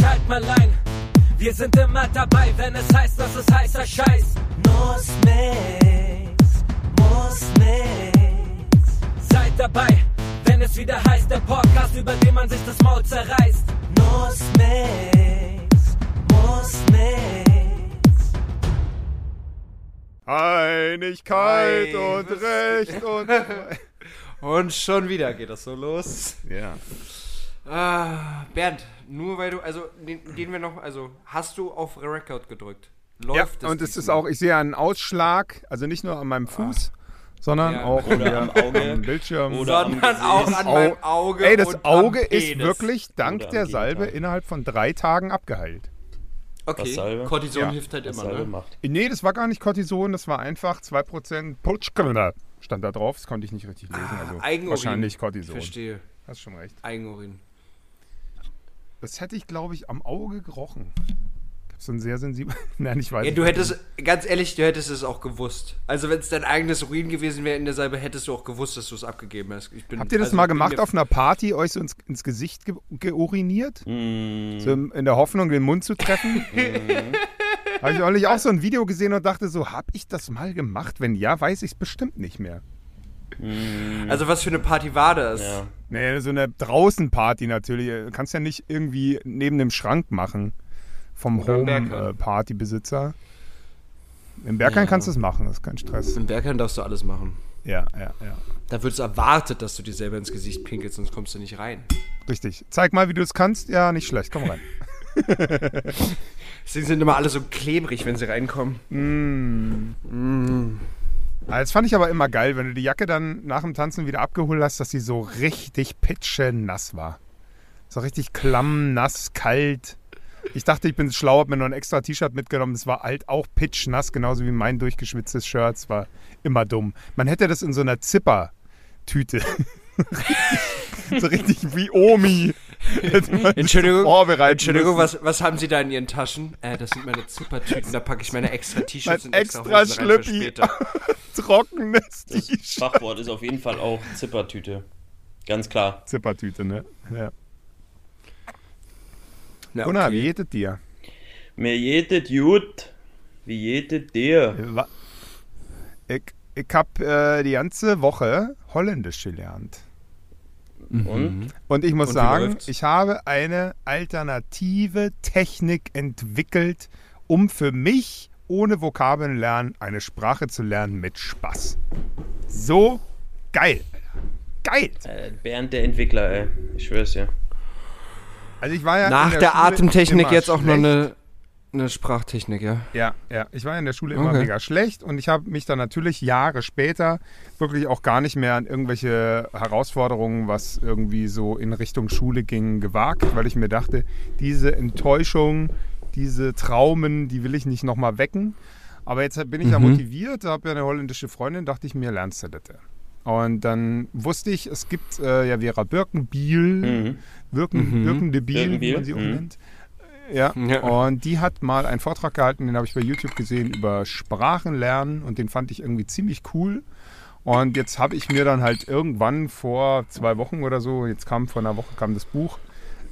Schalt mal ein, wir sind immer dabei, wenn es heißt, dass es heißer Scheiß. Muss nix, muss nix. Seid dabei, wenn es wieder heißt, der Podcast, über den man sich das Maul zerreißt. Muss nix, muss nix. Einigkeit Ei, und Recht und. Und schon wieder geht das so los. ja. Ah, Bernd, nur weil du, also gehen wir noch, also hast du auf Record gedrückt? ja, Läuft und es ist auch, ich sehe einen Ausschlag, also nicht nur an meinem Fuß, sondern Ja. auch Oder am Auge. am Bildschirm. Oder am sondern auch an Au- meinem Auge. Ey, das und am Auge ist Penis. wirklich dank der Salbe Gegenteil. innerhalb von drei Tagen abgeheilt. Okay? Cortison Ja. hilft halt Was immer, Salbe ne? macht. Nee, das war gar nicht Cortison, das war einfach 2% Putschkölner stand da drauf. Das konnte ich nicht richtig lesen. Also Ah, Eigenurin. wahrscheinlich Cortison. Verstehe. Hast schon recht. Eigenurin. Das hätte ich, glaube ich, am Auge gerochen. Ich hab so ein sehr sensibel. Nein, ich weiß Ja, nicht. du hättest, ganz ehrlich, du hättest es auch gewusst. Also, wenn es dein eigenes Urin gewesen wäre in der Salbe, hättest du auch gewusst, dass du es abgegeben hast. Ich bin, Habt ihr das also, mal gemacht auf einer Party, euch so ins, ins Gesicht ge geuriniert? Mm, So in der Hoffnung, den Mund zu treffen? Habe ich neulich auch so ein Video gesehen und dachte so, hab ich das mal gemacht? Wenn ja, weiß ich es bestimmt nicht mehr. Also, was für eine Party war das? ja. Nee, so eine Draußenparty natürlich. Du kannst ja nicht irgendwie neben dem Schrank machen. Vom. Home-Party-Besitzer. Im Berghain Ja. kannst du es machen, das ist kein Stress. Im Bergheim darfst du alles machen. Ja, ja, ja. Da wird es erwartet, dass du dir selber ins Gesicht pinkelst, sonst kommst du nicht rein. Richtig. Zeig mal, wie du es kannst. Ja, nicht schlecht. Komm rein. Deswegen sind immer alle so klebrig, wenn sie reinkommen. Ah, Das fand ich aber immer geil, wenn du die Jacke dann nach dem Tanzen wieder abgeholt hast, dass sie so richtig pitschenass war. So richtig klamm, nass, kalt. Ich dachte, ich bin schlau, hab mir noch ein extra T-Shirt mitgenommen. Es war alt auch pitchnass, genauso wie mein durchgeschwitztes Shirt. Es war immer dumm. Man hätte das in so einer Zipper-Tüte. so richtig wie Omi. Entschuldigung, Entschuldigung was, was haben Sie da in Ihren Taschen? Äh, das sind meine Zippertüten, da packe ich meine extra T-Shirts Mein und extra, extra Schlüppi. Trockenes Das T-Shirt. Fachwort ist auf jeden Fall auch Zippertüte. Ganz klar. Zippertüte, ne? Ja. Na, Gunnar, okay. wie geht es dir? Mir jedet gut. Wie jedet dir? Wa- Ich, ich habe äh, die ganze Woche Holländisch gelernt. Und? Und ich muss Und sagen, läuft's? ich habe eine alternative Technik entwickelt, um für mich ohne Vokabeln lernen eine Sprache zu lernen mit Spaß. So geil. Geil. Äh, Bernd der Entwickler, ey. Ich schwör's dir. Also ich war ja Nach der, Schule Atemtechnik jetzt auch noch schlecht. eine, eine Sprachtechnik, ja? Ja, ja. Ich war in der Schule immer Okay. mega schlecht und ich habe mich dann natürlich Jahre später wirklich auch gar nicht mehr an irgendwelche Herausforderungen, was irgendwie so in Richtung Schule ging, gewagt, weil ich mir dachte, diese Enttäuschung, diese Traumen, die will ich nicht nochmal wecken. Aber jetzt bin ich ja Mhm. motiviert, habe ja eine holländische Freundin, dachte ich mir, lernst du das. Und dann wusste ich, es gibt äh, ja Vera Birkenbiel, Mhm. Birken, Mhm. Birken de Biel, wie Birkenbiel, man sie auch mhm. Ja. Ja. und die hat mal einen Vortrag gehalten, den habe ich bei YouTube gesehen, über Sprachenlernen und den fand ich irgendwie ziemlich cool. Und jetzt habe ich mir dann halt irgendwann vor zwei Wochen oder so, jetzt kam vor einer Woche kam das Buch,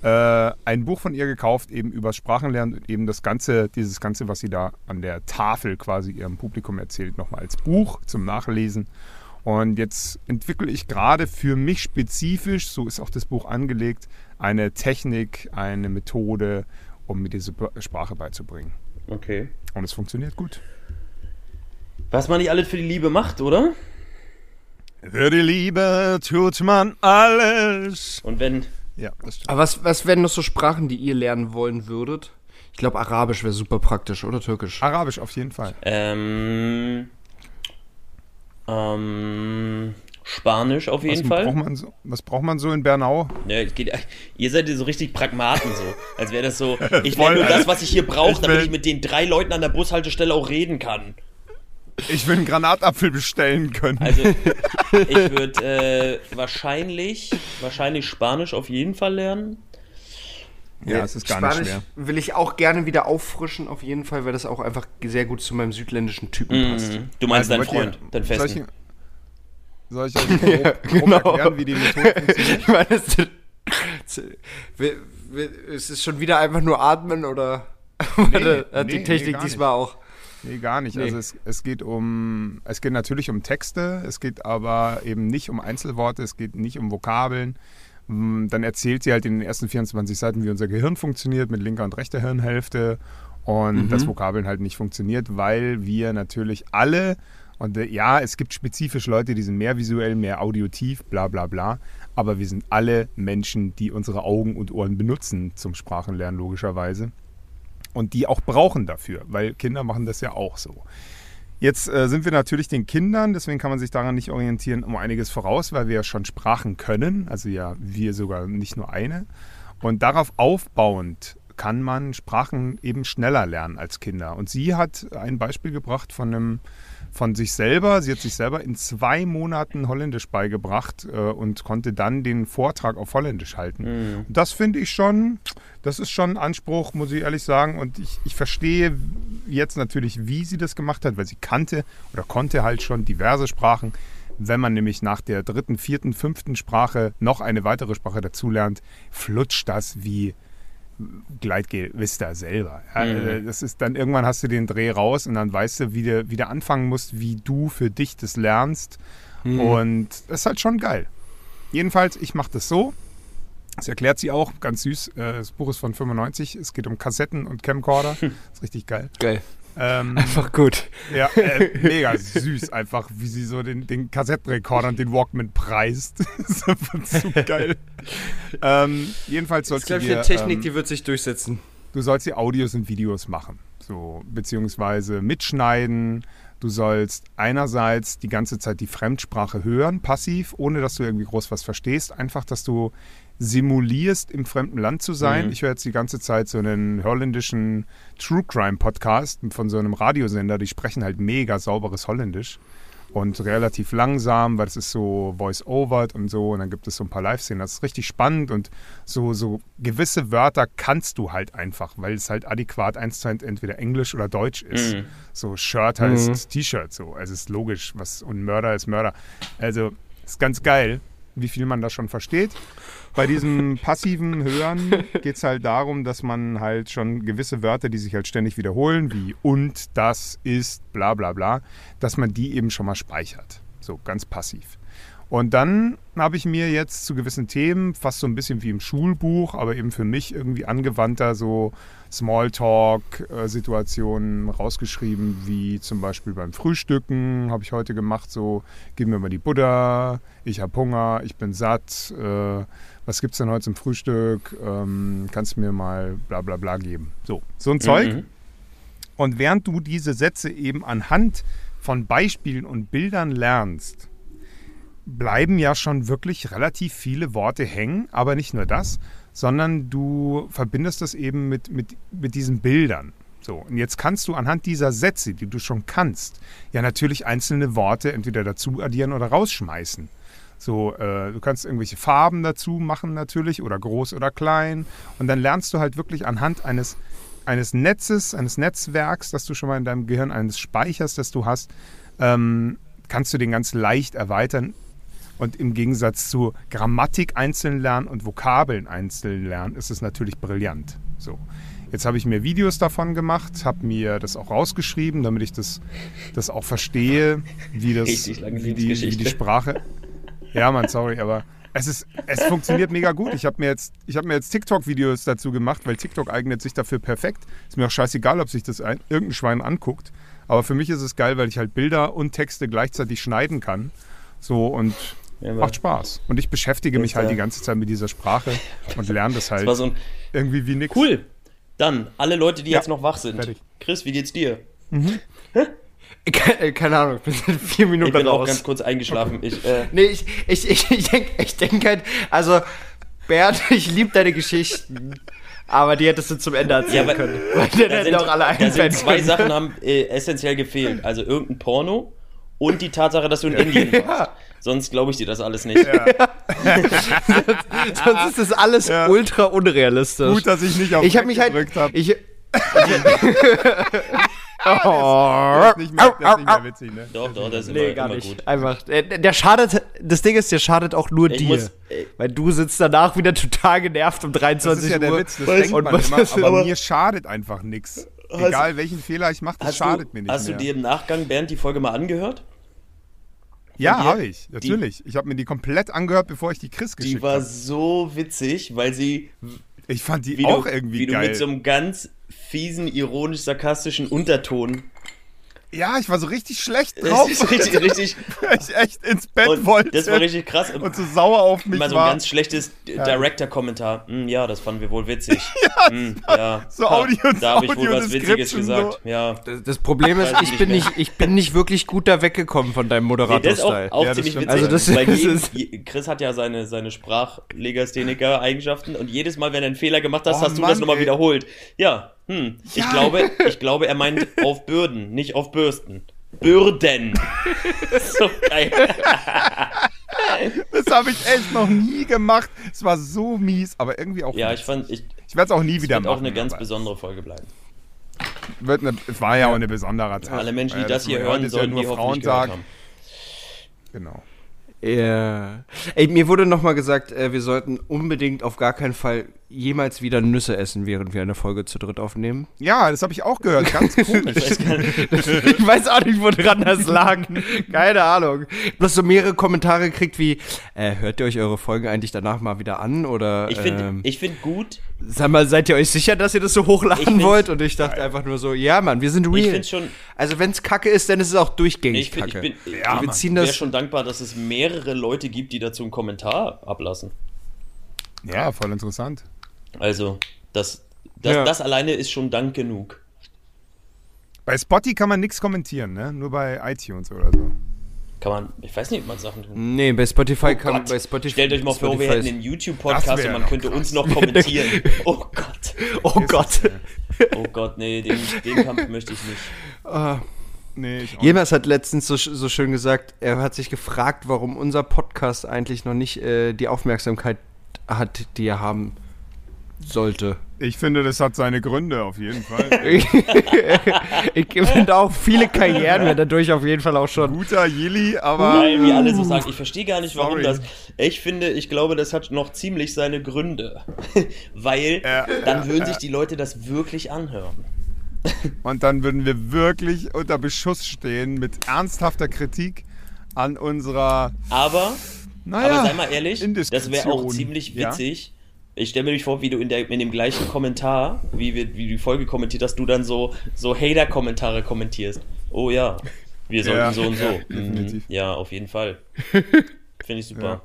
äh, ein Buch von ihr gekauft, eben über Sprachenlernen und eben das Ganze, dieses Ganze, was sie da an der Tafel quasi ihrem Publikum erzählt, nochmal als Buch zum Nachlesen. Und jetzt entwickle ich gerade für mich spezifisch, so ist auch das Buch angelegt, eine Technik, eine Methode, um mir diese Sprache beizubringen. Okay. Und es funktioniert gut. Was man nicht alles für die Liebe macht, oder? Für die Liebe tut man alles. Und wenn. Ja, das stimmt. Aber was, was wären noch so Sprachen, die ihr lernen wollen würdet? Ich glaube, Arabisch wäre super praktisch, oder Türkisch? Arabisch auf jeden Fall. Ähm. Ähm. Spanisch auf jeden was Fall. Braucht man so, was braucht man so in Bernau? Ja, geht, ihr seid ja so richtig Pragmaten so. Als wäre das so, ich will nur das, was ich hier brauche, Ich damit ich mit den drei Leuten an der Bushaltestelle auch reden kann. Ich will einen Granatapfel bestellen können. Also, ich würde äh, wahrscheinlich, wahrscheinlich Spanisch auf jeden Fall lernen. ja, es ist gar Spanisch nicht schwer. will ich auch gerne wieder auffrischen, auf jeden Fall, weil das auch einfach sehr gut zu meinem südländischen Typen passt. Mhm. Du meinst Also deinen wollt ihr- Freund, deinen Soll Festen. Soll ich euch grob, grob genau. erklären, wie die Methode funktioniert? Ich meine, das, wir, ist es schon wieder einfach nur atmen oder Nee, hat nee, die nee, Technik gar diesmal auch? Nee, gar nicht. Nee. Also es, es geht um, es geht natürlich um Texte, es geht aber eben nicht um Einzelworte, es geht nicht um Vokabeln. Mm, Dann erzählt sie halt in den ersten 24 Seiten, wie unser Gehirn funktioniert mit linker und rechter Hirnhälfte und dass Vokabeln halt nicht funktioniert, weil wir natürlich alle, und äh, ja, es gibt spezifisch Leute, die sind mehr visuell, mehr audiotiv, bla bla bla, aber wir sind alle Menschen, die unsere Augen und Ohren benutzen zum Sprachenlernen logischerweise und die auch brauchen dafür, weil Kinder machen das ja auch so. Jetzt äh, sind wir natürlich den Kindern, deswegen kann man sich daran nicht orientieren, um einiges voraus, weil wir ja schon Sprachen können, also ja wir sogar nicht nur eine. Und darauf aufbauend kann man Sprachen eben schneller lernen als Kinder. Und sie hat ein Beispiel gebracht von einem von sich selber. Sie hat sich selber in zwei Monaten Holländisch beigebracht äh, und konnte dann den Vortrag auf Holländisch halten. Und das finde ich schon, das ist schon ein Anspruch, muss ich ehrlich sagen. Und ich, ich verstehe jetzt natürlich, wie sie das gemacht hat, weil sie kannte oder konnte halt schon diverse Sprachen. Wenn man nämlich nach der dritten, vierten, fünften Sprache noch eine weitere Sprache dazulernt, flutscht das wie Gleitgel Vista selber. Ja, äh, Das ist dann irgendwann hast du den Dreh raus und dann weißt du, wie du wieder anfangen musst, wie du für dich das lernst. Und das ist halt schon geil. Jedenfalls, ich mache das so. Das erklärt sie auch, ganz süß. Äh, Das Buch ist von 95. Es geht um Kassetten und Camcorder. Das ist richtig geil. Geil. Ähm, Einfach gut. ja, äh, mega süß einfach, wie sie so den, den Kassettenrekorder und den Walkman preist. das ist einfach zu geil. ähm, jedenfalls Das ist, sollst du eine dir, Technik, ähm, die wird sich durchsetzen. du sollst die Audios und Videos machen, so beziehungsweise mitschneiden. Du sollst einerseits die ganze Zeit die Fremdsprache hören, passiv, ohne dass du irgendwie groß was verstehst. Einfach, dass du simulierst, im fremden Land zu sein. Mhm. Ich höre jetzt die ganze Zeit so einen holländischen True Crime Podcast von so einem Radiosender. Die sprechen halt mega sauberes Holländisch und relativ langsam, weil es ist so voice-overed und so. Und dann gibt es so ein paar Live-Szenen. Das ist richtig spannend und so, so gewisse Wörter kannst du halt einfach, weil es halt adäquat eins zu eins entweder Englisch oder Deutsch ist. Mhm. So Shirt heißt T-Shirt, so. Also ist logisch, was und Mörder ist Mörder. Also ist ganz geil, wie viel man da schon versteht. Bei diesem passiven Hören geht es halt darum, dass man halt schon gewisse Wörter, die sich halt ständig wiederholen, wie und, das, ist, bla bla bla, dass man die eben schon mal speichert. So ganz passiv. Und dann habe ich mir jetzt zu gewissen Themen, fast so ein bisschen wie im Schulbuch, aber eben für mich irgendwie angewandter, so Smalltalk-Situationen rausgeschrieben, wie zum Beispiel beim Frühstücken habe ich heute gemacht, so, gib mir mal die Buddha, ich habe Hunger, ich bin satt, äh, was gibt es denn heute zum Frühstück, ähm, kannst du mir mal bla bla bla geben. So, so ein Zeug. Mhm. Und während du diese Sätze eben anhand von Beispielen und Bildern lernst, bleiben ja schon wirklich relativ viele Worte hängen, aber nicht nur das, sondern du verbindest das eben mit, mit, mit diesen Bildern. So, und jetzt kannst du anhand dieser Sätze, die du schon kannst, ja natürlich einzelne Worte entweder dazu addieren oder rausschmeißen. So, äh, du kannst irgendwelche Farben dazu machen natürlich oder groß oder klein. Und dann lernst du halt wirklich anhand eines, eines Netzes, eines Netzwerks, das du schon mal in deinem Gehirn, eines Speichers, das du hast, ähm, kannst du den ganz leicht erweitern. Und im Gegensatz zu Grammatik einzeln lernen und Vokabeln einzeln lernen, ist es natürlich brillant. So. Jetzt habe ich mir Videos davon gemacht, habe mir das auch rausgeschrieben, damit ich das, das auch verstehe, wie, das, wie, die, wie die. Sprache. Ja, Mann, sorry, aber es, ist, es funktioniert mega gut. Ich habe mir jetzt, ich hab mir jetzt TikTok-Videos dazu gemacht, weil TikTok eignet sich dafür perfekt. Ist mir auch scheißegal, ob sich das ein, irgendein Schwein anguckt. Aber für mich ist es geil, weil ich halt Bilder und Texte gleichzeitig schneiden kann. So und Ja, macht Spaß. Und ich beschäftige mich halt die ganze Zeit mit dieser Sprache und lerne das halt Das so irgendwie wie nix. Cool. Dann, alle Leute, die Ja, jetzt noch wach sind. fertig. Chris, wie geht's dir? Keine, äh, keine Ahnung, ich bin seit vier Minuten Ich bin auch raus. ganz kurz eingeschlafen. Ich, äh, Nee, ich, ich, ich, ich denke ich denk halt, also, Bert, ich liebe deine Geschichten, aber die hättest du zum Ende erzählen Ja, können. Weil dann da hätten sind, auch alle einpennen zwei können. Sachen haben äh, essentiell gefehlt. Also irgendein Porno und die Tatsache, dass du in Indien warst. Ja. Sonst glaube ich dir das alles nicht. Sonst ist das alles Ja. ultra unrealistisch. Gut, dass ich nicht auf ich habe mich halt. habe. Ich, Das ist nicht mehr, das ist nicht mehr witzig, ne? Doch, doch, das ist Nee, immer, gar immer nicht. gut. Einfach. äh, Der schadet. Das Ding ist, der schadet auch nur Ich dir. muss- ey. weil du sitzt danach wieder total genervt um 23 Das ist ja der Uhr. Witz, das und denkt man was immer, aber, aber- mir schadet einfach nichts. Egal welchen Fehler ich mache, das schadet du, mir nicht hast mehr. du dir im Nachgang, Bernd, die Folge mal angehört? Ja, habe ich, natürlich. Ich habe mir die komplett angehört, bevor ich die Chris Die geschickt war habe. so witzig, weil sie, Ich fand die wie, auch du, irgendwie wie du geil. mit so einem ganz fiesen, ironisch-sarkastischen Unterton. Ja, ich war so richtig schlecht drauf, Das ist richtig, richtig. weil ich echt ins Bett Und wollte das war richtig krass. und so sauer auf mich Mal so ein war. ganz schlechtes Director-Kommentar. Hm, ja, das fanden wir wohl witzig. Hm, ja, so Ha, Audio- Da habe ich wohl was Witziges gesagt. so. Ja. Das- Das Problem ist, ich bin nicht, ich bin nicht wirklich gut da weggekommen von deinem Nee, Moderator-Style. auch, auch Ja, das ziemlich stimmt. witzig. Also das- weil das jeden, ist- je- Chris hat ja seine, seine Sprachlegastheniker-Eigenschaften und jedes Mal, wenn du einen Fehler gemacht hast, Oh, hast du Mann, das nochmal wiederholt. Ja, hm. Ich, Ja. glaube, ich glaube, er meint auf Bürden, nicht auf Bürsten. Bürden. so geil. Das habe ich echt noch nie gemacht. Es war so mies, aber irgendwie auch. Ja, witzig. ich fand, ich, ich werde es auch nie wieder wird machen. auch eine ganz besondere Folge bleiben. Wird eine, es war ja, auch eine besondere Tag. Alle Menschen, die Ja, das hier heute hören, ist ja sollen nur die Frauentag. haben. Genau. Ja. Ey, mir wurde nochmal gesagt, äh, wir sollten unbedingt auf gar keinen Fall jemals wieder Nüsse essen, während wir eine Folge zu dritt aufnehmen. Ja, das habe ich auch gehört. Ganz komisch. ich weiß auch nicht, woran das lag. Keine Ahnung. Bloß so mehrere Kommentare gekriegt wie, äh, hört ihr euch eure Folgen eigentlich danach mal wieder an? Oder Ich finde ähm, ich find gut, sag mal, seid ihr euch sicher, dass ihr das so Ich hochladen wollt? Und ich dachte einfach nur so, ja, Mann, wir sind real. ich schon, also wenn's Kacke ist, dann ist es auch durchgängig ich, find, ich Kacke. bin, Ja, wir Mann. ziehen wäre schon dankbar, dass es mehrere Leute gibt, die dazu einen Kommentar ablassen. ja, voll interessant. Also, das, das, Ja. das alleine ist schon Dank genug. Bei Spotty kann man nichts kommentieren, ne? Nur bei iTunes oder so. Kann man, ich weiß nicht, ob man Sachen tun. Nee, bei Spotify kann Gott. bei Spotify. Stellt euch mal vor, wir Spotify hätten einen YouTube-Podcast und man könnte krass. uns noch kommentieren. Oh Gott. Oh Gott. Oh Gott, nee, den, den Kampf möchte ich nicht. Ah. Nee, ich Jemals hat letztens so, so schön gesagt, er hat sich gefragt, warum unser Podcast eigentlich noch nicht äh, die Aufmerksamkeit hat, die er haben sollte. Ich finde, das hat seine Gründe auf jeden Fall. ich finde auch viele Karrieren werden dadurch auf jeden Fall auch schon. Guter Jilly, aber. Weil, wie alle so sagen, ich verstehe gar nicht, warum Sorry. das. Ich finde, ich glaube, das hat noch ziemlich seine Gründe. Weil Ja, dann würden sich die Leute das wirklich anhören. Und dann würden wir wirklich unter Beschuss stehen mit ernsthafter Kritik an unserer. Aber, Naja, aber sei mal ehrlich, das wäre auch ziemlich Ja? Ich stelle mir nämlich vor, wie du in, der, in dem gleichen Kommentar, wie, wir, wie du die Folge kommentiert hast, du dann so, so Hater-Kommentare kommentierst. Oh ja, wir sollten Ja, so und so. ja, mhm. definitiv. ja auf jeden Fall. Finde ich super. Ja.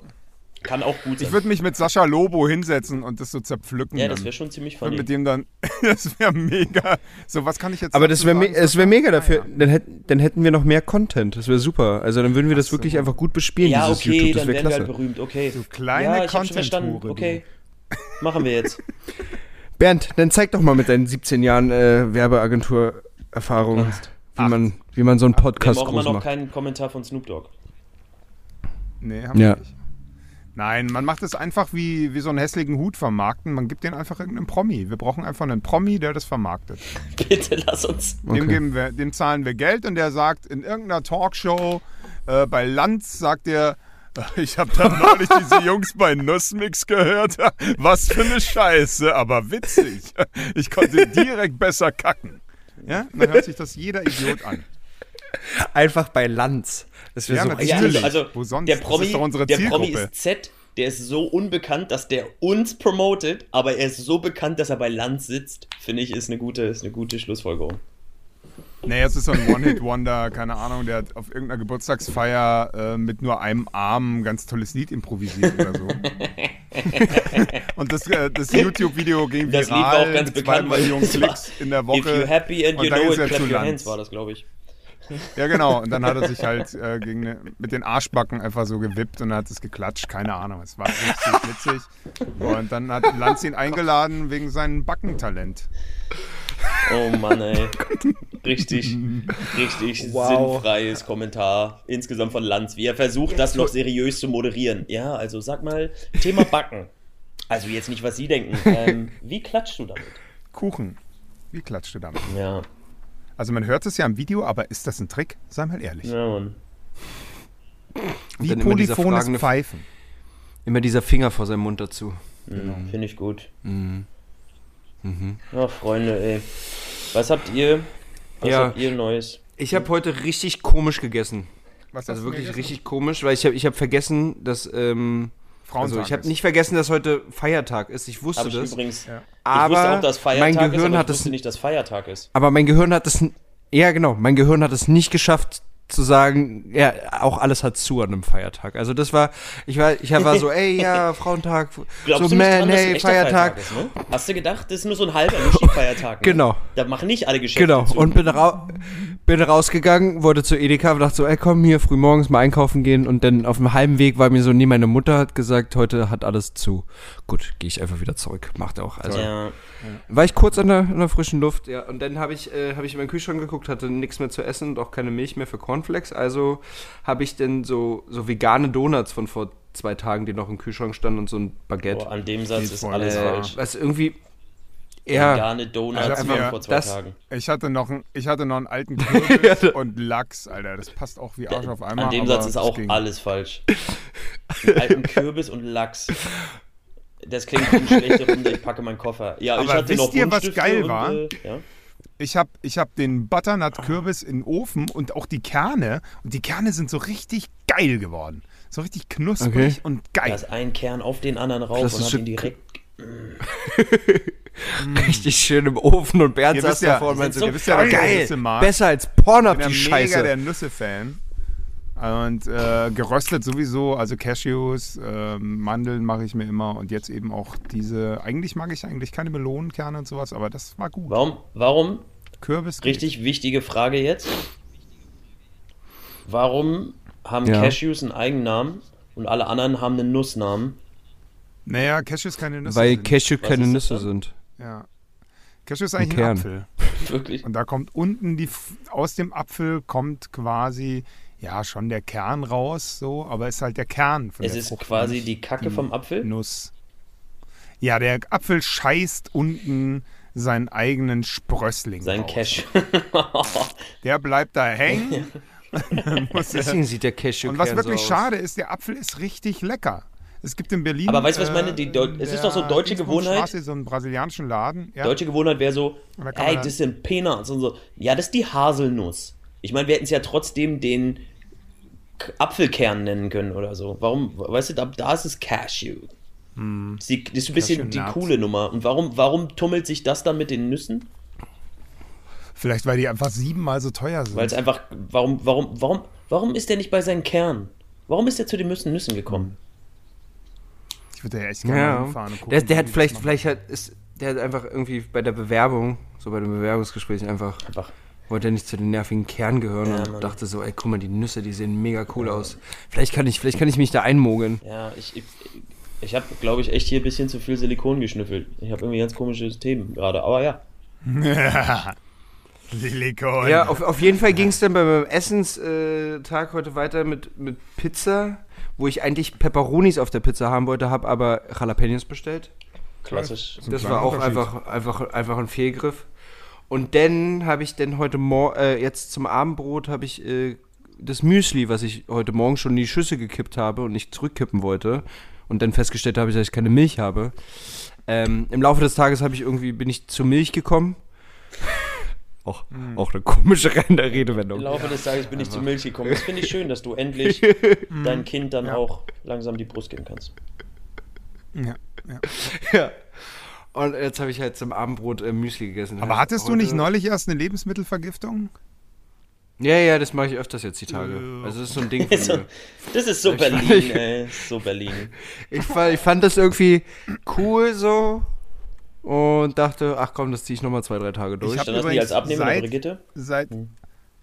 Kann auch gut sein. Ich würde mich mit Sascha Lobo hinsetzen und das so zerpflücken. ja, das wäre schon ziemlich Und funny. mit dem dann. Das wäre mega. So, was kann ich jetzt Aber das wäre es wär mega dafür. Ja, Dann, hätt, dann hätten wir noch mehr Content. Das wäre super. Also dann würden wir das so. wirklich einfach gut bespielen, Ja, dieses okay, YouTube. Das dann wäre klasse. halt berühmt. Okay. Du kleine ja, ich hab schon Content-Hure, verstanden. du. Machen wir jetzt. Bernd, dann zeig doch mal mit deinen 17 Jahren äh, Werbeagentur-Erfahrung, wie man, wie man so einen Wir Podcast haben auch immer groß noch macht. keinen Kommentar von Snoop Dogg. Nee, haben Ja. wir nicht. Nein, man macht es einfach wie, wie so einen hässlichen Hut vermarkten. Man gibt den einfach irgendeinem Promi. Wir brauchen einfach einen Promi, der das vermarktet. Bitte lass uns. Dem, Okay. geben wir, dem zahlen wir Geld und der sagt in irgendeiner Talkshow äh, bei Lanz, sagt er, "Äh, ich habe da neulich diese Jungs bei Nussmix gehört. Was für eine Scheiße, aber witzig. Ich konnte direkt besser kacken. Ja, dann hört sich das jeder Idiot an. Einfach bei Lanz. Das wäre Ja, so. Ja, also Wo sonst? der Das Promi, ist doch unsere der Promi Zielgruppe. ist Z, der ist so unbekannt, dass der uns promotet, aber er ist so bekannt, dass er bei Land sitzt. Finde ich, ist eine gute, ist eine gute Schlussfolgerung. Nee, es ist so ein One-Hit-Wonder, keine Ahnung, der hat auf irgendeiner Geburtstagsfeier äh, mit nur einem Arm ein ganz tolles Lied improvisiert oder so. und das, äh, das YouTube-Video ging Das Lied viral, war auch ganz mit bekannt, zwei Millionen Klicks in der If Woche. you're happy and you know ist it, er clap your hands, war das, glaube ich. Ja, genau. Und dann hat er sich halt äh, gegen mit den Arschbacken einfach so gewippt und dann hat es geklatscht. Keine Ahnung. Es war richtig witzig. Und dann hat Lanz ihn eingeladen wegen seinem Backentalent. Oh Mann, ey. Richtig, richtig Wow. sinnfreies Kommentar insgesamt von Lanz, wie er versucht, das noch seriös zu moderieren. Ja, also sag mal, Thema Backen. Also jetzt nicht, was Sie denken. Ähm, wie klatschst du damit? Kuchen. Wie klatschte damit? Ja. Also man hört es ja im Video, aber ist das ein Trick? Sei mal ehrlich. Ja, Mann. Wie polyphones Pfeifen. Immer dieser Finger vor seinem Mund dazu. Mhm, Finde ich gut. Mhm. Mhm. Ja, Freunde, ey. Was habt ihr? Was Ja. habt ihr Neues? Ich habe heute richtig komisch gegessen. Was Also wirklich gegessen? richtig komisch, weil ich habe ich hab vergessen, dass ähm, Frauentag also ich habe ist. nicht vergessen, dass heute Feiertag ist. Ich wusste ich das. übrigens. Ja. Ich Aber wusste auch, dass Feiertag mein ist, Gehirn aber hat ich es nicht, dass Feiertag ist. Aber mein Gehirn hat es. Ja, genau. Mein Gehirn hat es nicht geschafft zu sagen, ja, auch alles hat zu an einem Feiertag. Also das war, ich war, ich war so, ey, ja, Frauentag, Glaubst so man, dran, hey, echter Feiertag. ist, ne? Hast du gedacht, das ist nur so ein halber Muschi-Feiertag? Ne? Genau. Da machen nicht alle Geschäfte Genau. zu. Und bin, rau bin rausgegangen, wurde zu Edeka und dachte so, ey, komm hier früh morgens mal einkaufen gehen. Und dann auf dem halben Weg war mir so, nee, meine Mutter hat gesagt, heute hat alles zu. Gut, gehe ich einfach wieder zurück. Macht auch. Also ja. War ich kurz an der, an der frischen Luft, ja. Und dann habe ich, äh, hab ich in meinen Kühlschrank geguckt, hatte nichts mehr zu essen und auch keine Milch mehr für Cornflakes. Also habe ich dann so, so vegane Donuts von vor zwei Tagen, die noch im Kühlschrank standen und so ein Baguette. Boah, an dem Satz ist voll, alles ja. falsch. was irgendwie, ja, Vegane Donuts Ich hab von vor zwei das- Tagen. Ich hatte noch, einen, ich hatte noch einen alten Kürbis und Lachs, Alter. Das passt auch wie Arsch auf einmal. An dem Satz ist auch ging. alles falsch. Einen alten Kürbis und Lachs. Das klingt wie eine schlechte Runde, ich packe meinen Koffer. Ja, ich Aber hatte wisst noch ihr, was geil und, war? Äh, ja. Ich habe ich hab den Butternut-Kürbis in den Ofen und auch die Kerne. Und die Kerne sind so richtig geil geworden. So richtig knusprig Okay. und Da geil. ist ein Kern auf den anderen rauf Das und ist hat schon- ihn direkt. richtig schön im Ofen und Bernd Ihr saß wisst ja- davor und meinte so so, Ihr wisst ja, ich geil, besser als Porn auf Ich bin die ja mega Scheiße. der Nüsse-Fan. Und äh, geröstet sowieso, also Cashews, ähm, Mandeln mache ich mir immer und jetzt eben auch diese, eigentlich mag ich eigentlich keine Melonenkerne und sowas, aber das war gut. Warum, warum, Kürbis geht. richtig wichtige Frage jetzt. Warum haben Ja. Cashews einen Eigennamen und alle anderen haben einen Nussnamen? Naja, Cashews keine Nüsse Weil sind. Cashew keine Nüsse dann? sind. ja. Cashew ist eigentlich ein, Kern. Apfel. Wirklich? Und da kommt unten die, aus dem Apfel kommt quasi, ja, schon der Kern raus, so, aber ist halt der Kern von Es der ist Frucht, quasi die Kacke vom Apfel? Nuss. Ja, der Apfel scheißt unten seinen eigenen Sprössling Sein raus. Cashew. Der bleibt da hängen. Er- Deswegen sieht der Cashew und was Kern wirklich so aus. schade ist, der Apfel ist richtig lecker. Es gibt in Berlin. Aber weißt du, was ich äh, meine? Die Deu- es ist doch so deutsche Gewohnheit. so einen brasilianischen Laden. Ja. Deutsche Gewohnheit wäre so, da ey, das sind Peanuts und so. Ja, das ist die Haselnuss. Ich meine, wir hätten es ja trotzdem den Apfelkern nennen können oder so. Warum, weißt du, da, da ist es Cashew. Das ist, die, das ist ein bisschen die coole Nummer. Und warum, warum tummelt sich das dann mit den Nüssen? Vielleicht, weil die einfach siebenmal so teuer sind. Weil es einfach, warum, warum, warum, warum ist der nicht bei seinen Kern? Warum ist er zu den Nüssen, Nüssen gekommen? ich würde ja echt gerne Ja, hinfahren und gucken, der, der hat vielleicht, vielleicht hat, ist, der hat einfach irgendwie bei der Bewerbung, so bei den Bewerbungsgesprächen einfach, Einfach. Wollte er nicht zu den nervigen Kern gehören Ja, und Mann. dachte so, ey, guck mal, die Nüsse, die sehen mega cool aus. Vielleicht kann ich, vielleicht kann ich mich da einmogeln. Ja, ich, ich, ich habe, glaube ich, echt hier ein bisschen zu viel Silikon geschnüffelt. Ich habe irgendwie ganz komische Themen gerade. Aber ja. Silikon. Ja, auf, auf jeden Fall ging es dann bei meinem Essenstag heute weiter mit, mit Pizza, wo ich eigentlich Pepperonis auf der Pizza haben wollte, habe aber Jalapenos bestellt. Klassisch. ein Das kleiner war auch einfach, einfach, einfach ein Fehlgriff. Und dann habe ich dann heute Morgen, äh, jetzt zum Abendbrot habe ich äh, das Müsli, was ich heute Morgen schon in die Schüssel gekippt habe und nicht zurückkippen wollte und dann festgestellt habe, dass ich keine Milch habe. Ähm, Im Laufe des Tages habe ich irgendwie, bin ich zur Milch gekommen. auch, auch eine komische Rede- Redewendung. Im Laufe des Tages bin ich zur Milch gekommen. Das finde ich schön, dass du endlich dein Kind dann Ja. auch langsam die Brust geben kannst. Ja, ja. Ja. Und jetzt habe ich halt zum Abendbrot äh, Müsli gegessen. Aber hattest du nicht neulich erst eine Lebensmittelvergiftung? Ja, ja, das mache ich öfters jetzt die Tage. Also das ist so ein Ding von So, mir. das ist so Ich- Berlin, ey. So Berlin. Ich, fa- ich fand das irgendwie cool so und dachte, ach komm, das ziehe ich nochmal zwei, drei Tage durch. Ich hab Dann hast du die übrigens als Abnehmer, seit- Brigitte? Seit,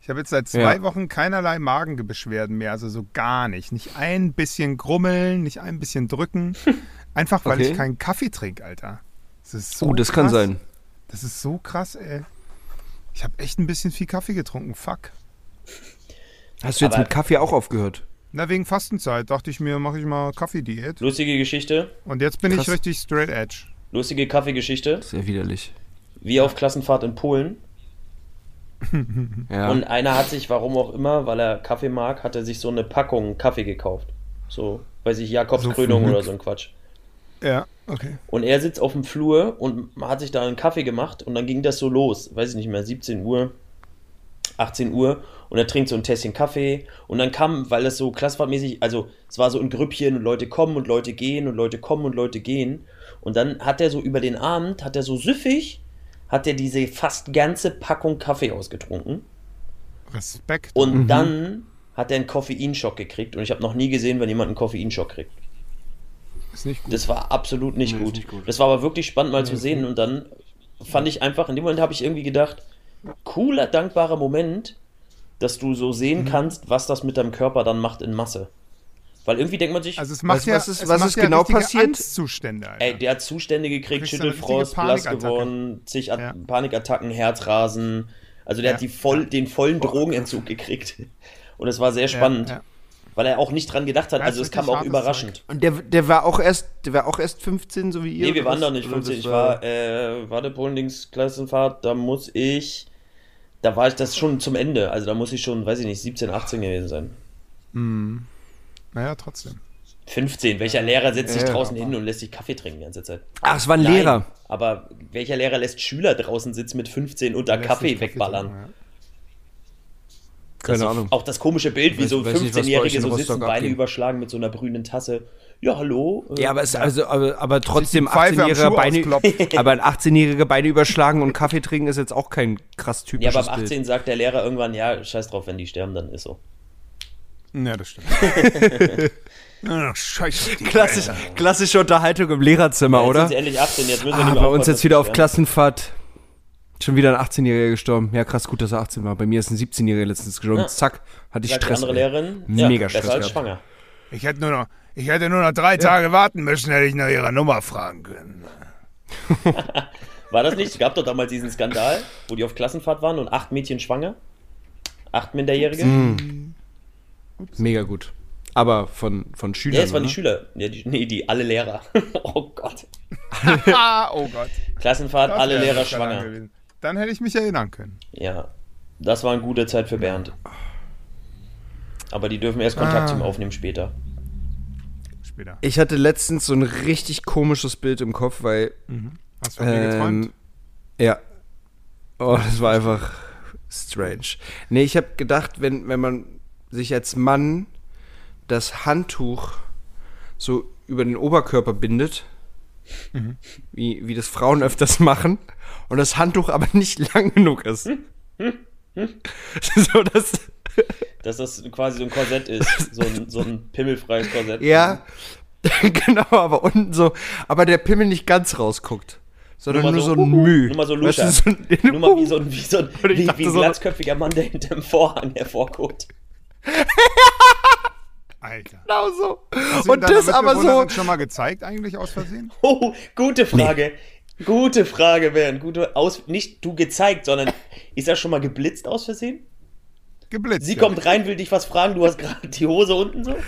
ich habe jetzt seit zwei Ja. Wochen keinerlei Magenbeschwerden mehr, also so gar nicht. Nicht ein bisschen grummeln, nicht ein bisschen drücken. Einfach weil Okay. ich keinen Kaffee trinke, Alter. Das ist so oh, das kann krass. sein. Das ist so krass, ey. Ich habe echt ein bisschen viel Kaffee getrunken, fuck. Hast du jetzt Aber- mit Kaffee auch aufgehört? Na, wegen Fastenzeit dachte ich mir, mache ich mal Kaffeediät. Lustige Geschichte. Und jetzt bin Krass. ich richtig straight edge. Lustige Kaffeegeschichte. Sehr widerlich. Wie auf Klassenfahrt in Polen. Ja. Und einer hat sich, warum auch immer, weil er Kaffee mag, hat er sich so eine Packung Kaffee gekauft. So, weiß ich, Jakobskrönung So oder so ein Quatsch. Ja, okay. Und er sitzt auf dem Flur und hat sich da einen Kaffee gemacht und dann ging das so los, weiß ich nicht mehr, 17 Uhr, 18 Uhr und er trinkt so ein Tässchen Kaffee und dann kam, weil das so klassfahrtmäßig, also es war so ein Grüppchen und Leute kommen und Leute gehen und Leute kommen und Leute gehen und dann hat er so über den Abend, hat er so süffig, hat er diese fast ganze Packung Kaffee ausgetrunken Respekt. und dann hat er einen Koffeinschock gekriegt und ich habe noch nie gesehen, wenn jemand einen Koffeinschock kriegt. Ist nicht gut. Das war absolut nicht, Nee, gut. nicht gut. Das war aber wirklich spannend mal zu sehen und dann fand ich einfach, in dem Moment habe ich irgendwie gedacht, cooler, dankbarer Moment, dass du so sehen Mhm. kannst, was das mit deinem Körper dann macht in Masse. Weil irgendwie denkt man sich, Also es macht du, ja, was ist- es was macht ist ja genau passiert? Alter. ey, der hat Zustände gekriegt, Schüttelfrost, blass geworden, zig At Ja. Panikattacken, Herzrasen. Also der Ja. hat die voll, den vollen Drogenentzug gekriegt. Und es war sehr Ja, spannend, ja. Weil er auch nicht dran gedacht hat. Ja, Also es kam auch überraschend. Und der, der war auch erst, der war auch erst 15, so wie ihr? Nee, wir waren doch nicht Oder 15. das Ich war, äh, warte, Polendings Klassenfahrt, da muss ich, da war ich das schon zum Ende. Also da muss ich schon, weiß ich nicht, 17, 18 gewesen sein. Naja, trotzdem. 15. Welcher Lehrer setzt sich Ja, draußen hin und lässt sich Kaffee trinken die ganze Zeit? Ach, es war ein Nein, Lehrer. Aber welcher Lehrer lässt Schüler draußen sitzen mit 15 und da Lässt Kaffee sich wegballern? trinken, Keine Das Ahnung. Auch das komische Bild, wie Weiß- so weiß nicht, was bei euch 15-Jährige in so sitzen, Beine abgeht. überschlagen mit so einer brünen Tasse. Ja, hallo? äh, Ja, aber, es, also, aber, aber trotzdem die Pfeife am 18-jähriger Schuh Beine, ausklopft. aber ein 18-jähriger Beine überschlagen und Kaffee trinken ist jetzt auch kein krass Ja, typisches aber ab Bild. 18 sagt der Lehrer irgendwann, ja, scheiß drauf, wenn die sterben, dann ist so. Ja, das stimmt. Ach, scheiße. Klassisch, klassische Unterhaltung im Lehrerzimmer, Jetzt sind oder? sie endlich 18, jetzt müssen Ah, nicht bei uns jetzt wieder auf Klassenfahrt. Schon wieder ein 18-Jähriger gestorben. Ja, krass, gut, dass er 18 war. Bei mir ist ein 17-Jähriger letztens gestorben. Ja. Zack, hatte ich Sagt die Stress. andere. Lehrerin, ja, Mega besser Stress als schwanger. Ich hätte nur noch, ich hätte nur noch drei Tage warten müssen, hätte ich nach ihrer Nummer fragen können. War das nicht? Es gab doch damals diesen Skandal, wo die auf Klassenfahrt waren und acht Mädchen schwanger. Acht Minderjährige. Mhm. Mega gut. Aber von, von Schülern. Ja, es waren die oder? Schüler. Ja, die, nee, die alle Lehrer. oh Gott. Ah, oh Gott. Klassenfahrt, Das alle Lehrer schwanger. Dann hätte ich mich erinnern können. Ja, das war eine gute Zeit für Bernd. Aber die dürfen erst Kontakt Ah. zum Aufnehmen später. Später. Ich hatte letztens so ein richtig komisches Bild im Kopf, weil. Hast du von mir geträumt? Ähm, ja. Oh, das war einfach strange. Nee, ich habe gedacht, wenn, wenn man sich als Mann das Handtuch so über den Oberkörper bindet, wie, wie das Frauen öfters machen, und das Handtuch aber nicht lang genug ist. so, das, Dass das quasi so ein Korsett ist. So ein, so ein pimmelfreies Korsett. ja, genau, aber unten so, aber der Pimmel nicht ganz rausguckt. Sondern Nur nur, so so, ein Müh. nur mal so Weißt du, Luscher. so ein- Nur mal wie so ein, wie so ein, wie, dachte wie ein so- glatzköpfiger Mann, der hinterm Vorhang hervorguckt. Alter. Genau so. Hast du ihn Und das aber so. Schon mal gezeigt, eigentlich aus Versehen? Oh, gute Frage. Gute Frage, Bernd. Gute aus nicht du gezeigt, sondern ist er schon mal geblitzt aus Versehen? Geblitzt. Sie ja. kommt rein, will dich was fragen, du hast gerade die Hose unten so?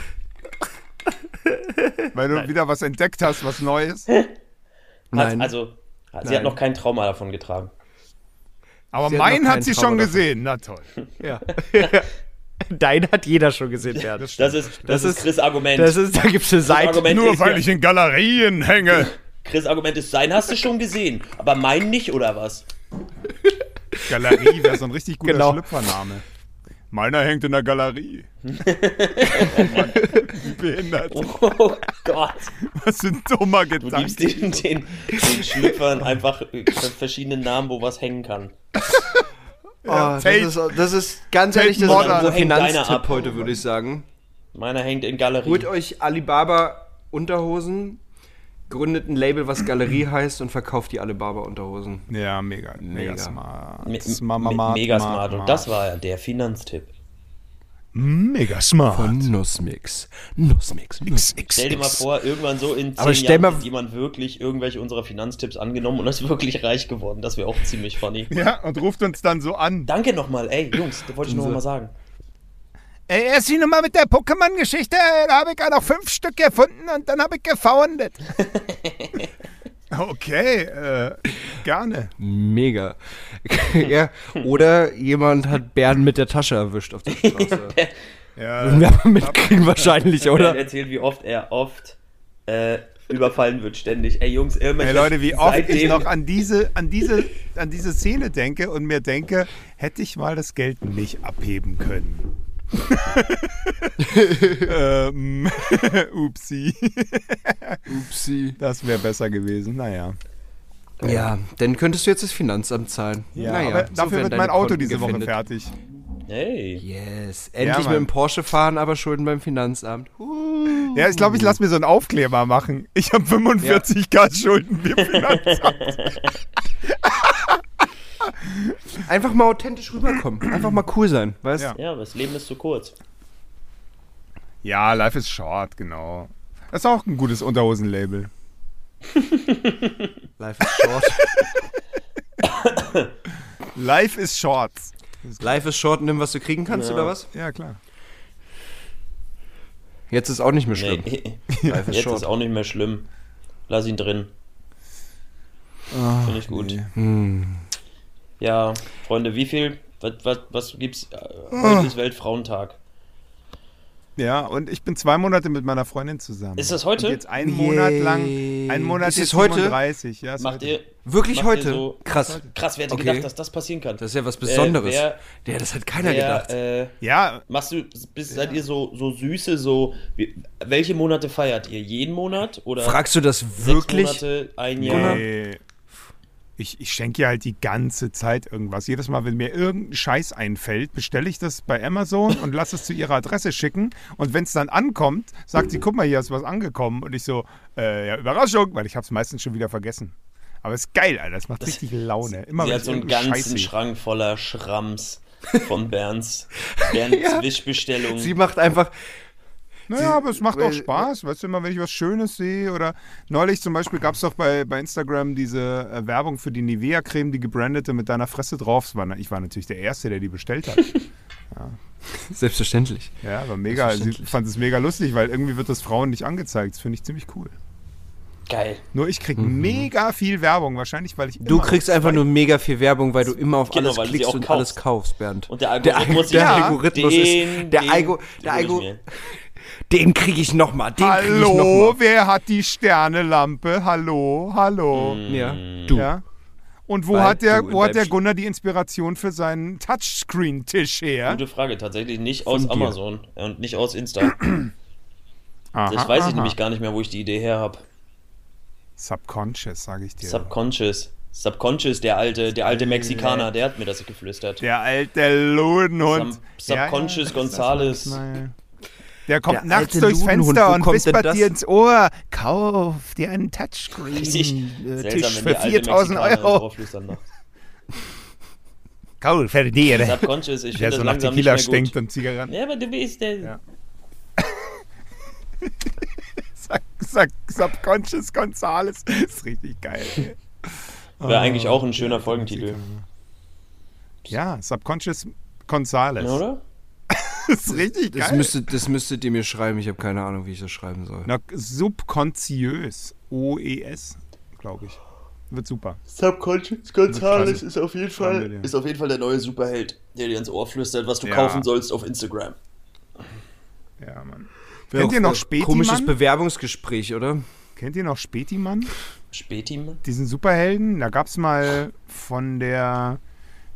Weil du wieder was entdeckt hast, was Neues. Hat, Nein. Also, sie Nein. hat noch kein Trauma davon getragen. Aber Sie hat hat sie Trauma schon davon. gesehen. Na toll. Ja. Dein hat jeder schon gesehen, Bernd. Das Das stimmt. ist, das, ist Chris Argument. Das ist, da gibt's eine Seite. Argument Nur weil ich in Galerien hänge. Chris Argument ist sein hast du schon gesehen, aber meinen nicht oder was? Galerie wäre so ein richtig guter Genau. Schlüpfername. Meiner hängt in der Galerie. oh Mann, wie behindert. Oh Gott. Was für ein dummer Du gibst Gedanke. den, den, den Schlüpfern einfach äh, verschiedene Namen, wo was hängen kann. Oh, das, Tate- ist, das ist ganz Tate ehrlich, das ist Modern. unser hängt deiner Finanztipp ab? heute, würde ich sagen. Meiner hängt in Galerie. Holt euch Alibaba Unterhosen, gründet ein Label, was Galerie heißt und verkauft die Alibaba Unterhosen. Ja, mega. Mega, Mega. smart. Me- Smart, me- smart, Mega smart. Und das war ja der Finanztipp. Mega smart. Von Nussmix. Nussmix. Nussmix. Stell dir mal vor, irgendwann so in zehn Jahren mal- hat jemand wirklich irgendwelche unserer Finanztipps angenommen und ist wirklich reich geworden. Das wäre auch ziemlich funny. Ja, und ruft uns dann so an. Danke nochmal, ey, Jungs, das wollte ich nur noch mal sagen. Ey, erst die Nummer mit der Pokémon-Geschichte, da habe ich auch noch fünf Stück gefunden und dann habe ich gefoundet. Okay, äh, gerne. Mega. ja, oder jemand hat Bären mit der Tasche erwischt auf der Straße. Ja, Würden wir aber mitkriegen wahrscheinlich, Oder? erzählt, wie oft er oft äh, überfallen wird, ständig. Ey, Jungs, irgendwann. Ey Leute, wie oft ich noch an diese, an, diese, an diese Szene denke und mir denke, hätte ich mal das Geld nicht abheben können. Ähm, upsi. Upsi. Das wäre besser gewesen. Naja. Ja, dann könntest du jetzt das Finanzamt zahlen. Ja, Naja, aber so dafür wird mein Auto Konten diese Woche gefändet. fertig. Hey. Yes. Endlich mit Mann. dem Porsche fahren, aber Schulden beim Finanzamt. Huh. Ja, ich glaube, ich lasse mir so einen Aufkleber machen. Ich habe 45k Schulden für Finanzamt. Einfach mal authentisch rüberkommen. Einfach mal cool sein, weißt Ja. Ja, aber das Leben ist zu kurz. Ja, Life is Short, genau. Das ist auch ein gutes Unterhosenlabel. Life is short. Life is Short. Life is short, nimm was du kriegen kannst, Ja. oder was? Ja, klar. Jetzt ist auch nicht mehr schlimm. Nee, Life is jetzt short. ist auch nicht mehr schlimm. Lass ihn drin. Finde ich gut. Hm. Ja, Freunde, wie viel? Was, was, was gibt's? Äh, Ah. Heute ist Weltfrauentag. Ja, und ich bin zwei Monate mit meiner Freundin zusammen. Ist das heute? Und jetzt einen Monat lang, einen Monat Ist es heute? 35. Ja, ist Macht heute. ihr. Wirklich macht ihr heute? So, Krass. krass, wer hätte Okay. gedacht, dass das passieren kann? Das ist ja was Besonderes. wer- ja, das hat keiner Wer, gedacht. äh, Ja, machst du, bist, seid ihr so, so süße, so, wie, welche Monate feiert ihr? Jeden Monat? Oder Fragst du das sechs wirklich? Monate, ein Jahr? Gunnar? nee. Ich, ich schenke ihr halt die ganze Zeit irgendwas. Jedes Mal, wenn mir irgendein Scheiß einfällt, bestelle ich das bei Amazon und lasse es zu ihrer Adresse schicken. Und wenn es dann ankommt, sagt sie, guck mal, hier ist was angekommen. Und ich so, äh, ja, Überraschung, weil ich habe es meistens schon wieder vergessen. Aber es ist geil, Alter. Das macht richtig Laune. Immer Sie hat so einen ganzen Scheiß sehe. Schrank voller Schramms von Bernds, Bernds Wischbestellung. Sie macht einfach. Naja, aber es macht auch Spaß. Weißt du, immer wenn ich was Schönes sehe oder neulich zum Beispiel gab es doch bei, bei Instagram diese äh, Werbung für die Nivea-Creme, die gebrandete mit deiner Fresse drauf. War, ich war natürlich der Erste, der die bestellt hat. Selbstverständlich. Ja, war mega. Sie fand es mega lustig, weil irgendwie wird das Frauen nicht angezeigt. Das finde ich ziemlich cool. Geil. Nur ich kriege mega viel Werbung, wahrscheinlich, weil ich Du immer kriegst auf einfach nur mega viel Werbung, weil du immer auf Genau, alles klickst und kaufst. alles kaufst, Bernd. Und der der, Algorithmus, der ja, Algorithmus den, ist. Der, den, Algo, der Algo. Den kriege ich nochmal. Den kriege ich Hallo, nochmal. wer hat die Sternelampe? Hallo, hallo. Ja, du. Ja. Und wo Weil hat der, wo hat der Gunnar die Inspiration für seinen Touchscreen-Tisch her? Gute Frage, tatsächlich nicht aus dir. Amazon und nicht aus Insta. Aha, Das weiß ich aha. nämlich gar nicht mehr, wo ich die Idee her habe. Subconscious, sage ich dir. Subconscious. Subconscious, der alte, der alte Mexikaner, der hat mir das geflüstert. der alte Ludenhund. Sub- Subconscious das- Gonzales. Der kommt Der nachts durchs Fenster und wispert das? dir ins Ohr, kauf dir einen Touchscreen-Tisch wenn für der alte 4000 Mexikaner ins Euro. Kauf für dir. Subconscious, ich Der so nach Tequila stinkt und Zigaretten. Ja, aber du bist der... Ja. Sub- Sub- Subconscious Gonzales. Ist richtig geil. Wäre eigentlich auch ein schöner Ja, Folgentitel. Ja, Subconscious Gonzales. Ja, oder? Ist richtig Das, geil. müsstet, das müsstet ihr mir schreiben. Ich habe keine Ahnung, wie ich das schreiben soll. Na, subconsciös. O-E-S, glaube ich. Wird super. Subconscious Gonzales ist auf jeden Fall- ist auf jeden Fall der neue Superheld, der dir ins Ohr flüstert, was du Ja. kaufen sollst auf Instagram. Ja, Mann. Wäre Kennt ihr noch Spätimann? Komisches Bewerbungsgespräch, oder? Kennt ihr noch Spätimann? Spätim? Diesen Superhelden? Da gab es mal von der,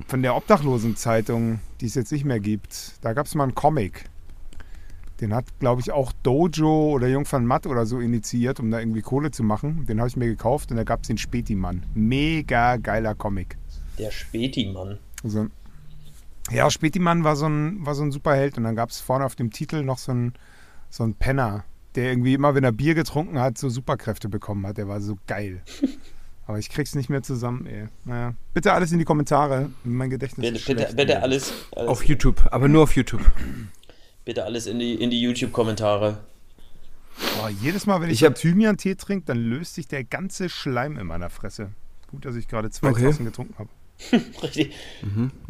von der Obdachlosenzeitung, die es jetzt nicht mehr gibt, da gab es mal einen Comic. Den hat, glaube ich, auch Dojo oder Jung van Matt oder so initiiert, um da irgendwie Kohle zu machen. Den habe ich mir gekauft und da gab es den Spätimann. Mega geiler Comic. Der Spätimann. Also, ja, Spätimann war so ein, war so ein Superheld und dann gab es vorne auf dem Titel noch so ein, so ein Penner, der irgendwie immer, wenn er Bier getrunken hat, so Superkräfte bekommen hat. Der war so geil. Aber ich krieg's nicht mehr zusammen, ey. Naja. Bitte alles in die Kommentare. Mein Gedächtnis Bitte, ist bitte, schlecht. bitte alles, alles Auf YouTube, aber nur auf YouTube. bitte alles in die, in die YouTube-Kommentare. Boah, jedes Mal, wenn ich, Ich hab- Thymian-Tee trinke, dann löst sich der ganze Schleim in meiner Fresse. Gut, dass ich gerade zwei Okay. Tassen getrunken habe. Richtig.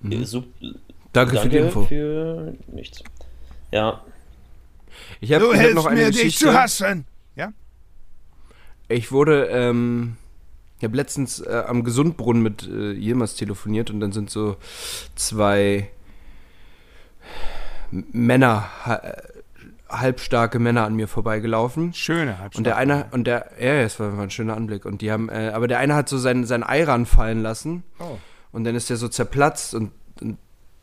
Ja, sup- Danke, für die Danke Info. für nichts. Ja, Ich habe hab noch eine Geschichte. hassen! Ja? Ich wurde, ähm, Ich habe letztens äh, am Gesundbrunnen mit äh, Yilmaz telefoniert und dann sind so zwei Männer, ha- äh, halbstarke Männer an mir vorbeigelaufen. Schöne hat Und der eine, und der, ja, es war, war ein schöner Anblick. Und die haben, äh, aber der eine hat so sein, sein Ei ranfallen lassen. Oh. Und dann ist der so zerplatzt und, und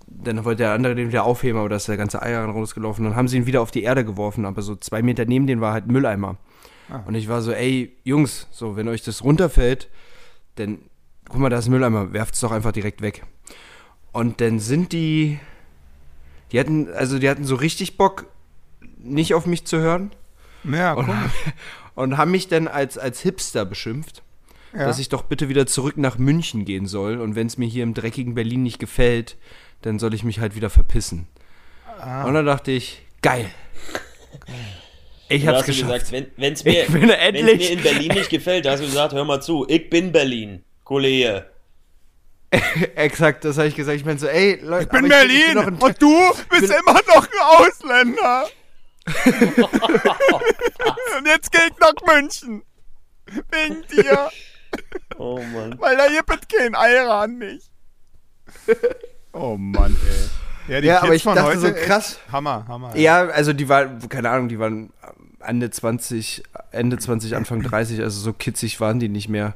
dann wollte der andere den wieder aufheben, aber da ist der ganze Ei rausgelaufen. Dann haben sie ihn wieder auf die Erde geworfen, aber so zwei Meter neben denen war halt ein Mülleimer. Und ich war so, ey, Jungs, so, wenn euch das runterfällt, dann, guck mal, da ist ein Mülleimer, werft es doch einfach direkt weg. Und dann sind die, die hatten, also die hatten so richtig Bock, nicht auf mich zu hören Ja, und, komisch. und haben mich dann als, als Hipster beschimpft, Ja. dass ich doch bitte wieder zurück nach München gehen soll und wenn es mir hier im dreckigen Berlin nicht gefällt, dann soll ich mich halt wieder verpissen. Ah. Und dann dachte ich, geil. Ich hab's geschafft. gesagt, wenn es mir, Ich bin wenn's endlich- mir in Berlin nicht gefällt, da hast du gesagt, hör mal zu, ich bin Berlin, Kollege. Exakt, das habe ich gesagt. Ich meine so, ey, Leute, Ich bin Berlin bin noch ein- und du bist immer noch ein Ausländer. und jetzt geh ich nach München. Wegen dir. Oh Mann. Weil da gibt kein Eiran nicht. Oh Mann, ey. Ja, die Ja, Kids aber ich von dachte heute, so, krass. Hammer, Hammer. Ja, also die waren, keine Ahnung, die waren Ende 20, Ende 20, Anfang 30, also so kitzig waren die nicht mehr.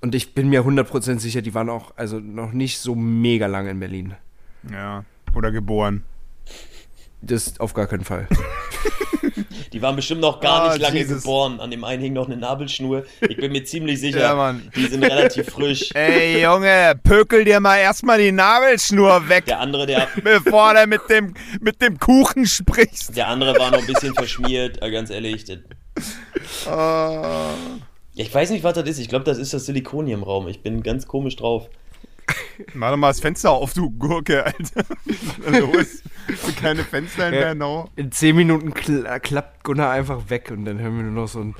Und ich bin mir 100% sicher, die waren auch also noch nicht so mega lange in Berlin. ja. Oder geboren. Das auf gar keinen Fall. Die waren bestimmt noch gar Ah, nicht lange Jesus. geboren. An dem einen hing noch eine Nabelschnur. Ich bin mir ziemlich sicher, Ja, Mann. die sind relativ frisch. Ey, Junge, pökel dir mal erstmal die Nabelschnur weg, Der andere, der, bevor du mit dem, mit dem Kuchen sprichst. der andere war noch ein bisschen verschmiert, äh, ganz ehrlich. Das, Ah. ich weiß nicht, was das ist. Ich glaube, das ist das Silikon hier im Raum. Ich bin ganz komisch drauf. Mach doch mal das Fenster auf, du Gurke, Alter. Los. Keine Fenster in Ja. Bernau. In 10 Minuten kl klappt Gunnar einfach weg und dann hören wir nur noch so ein.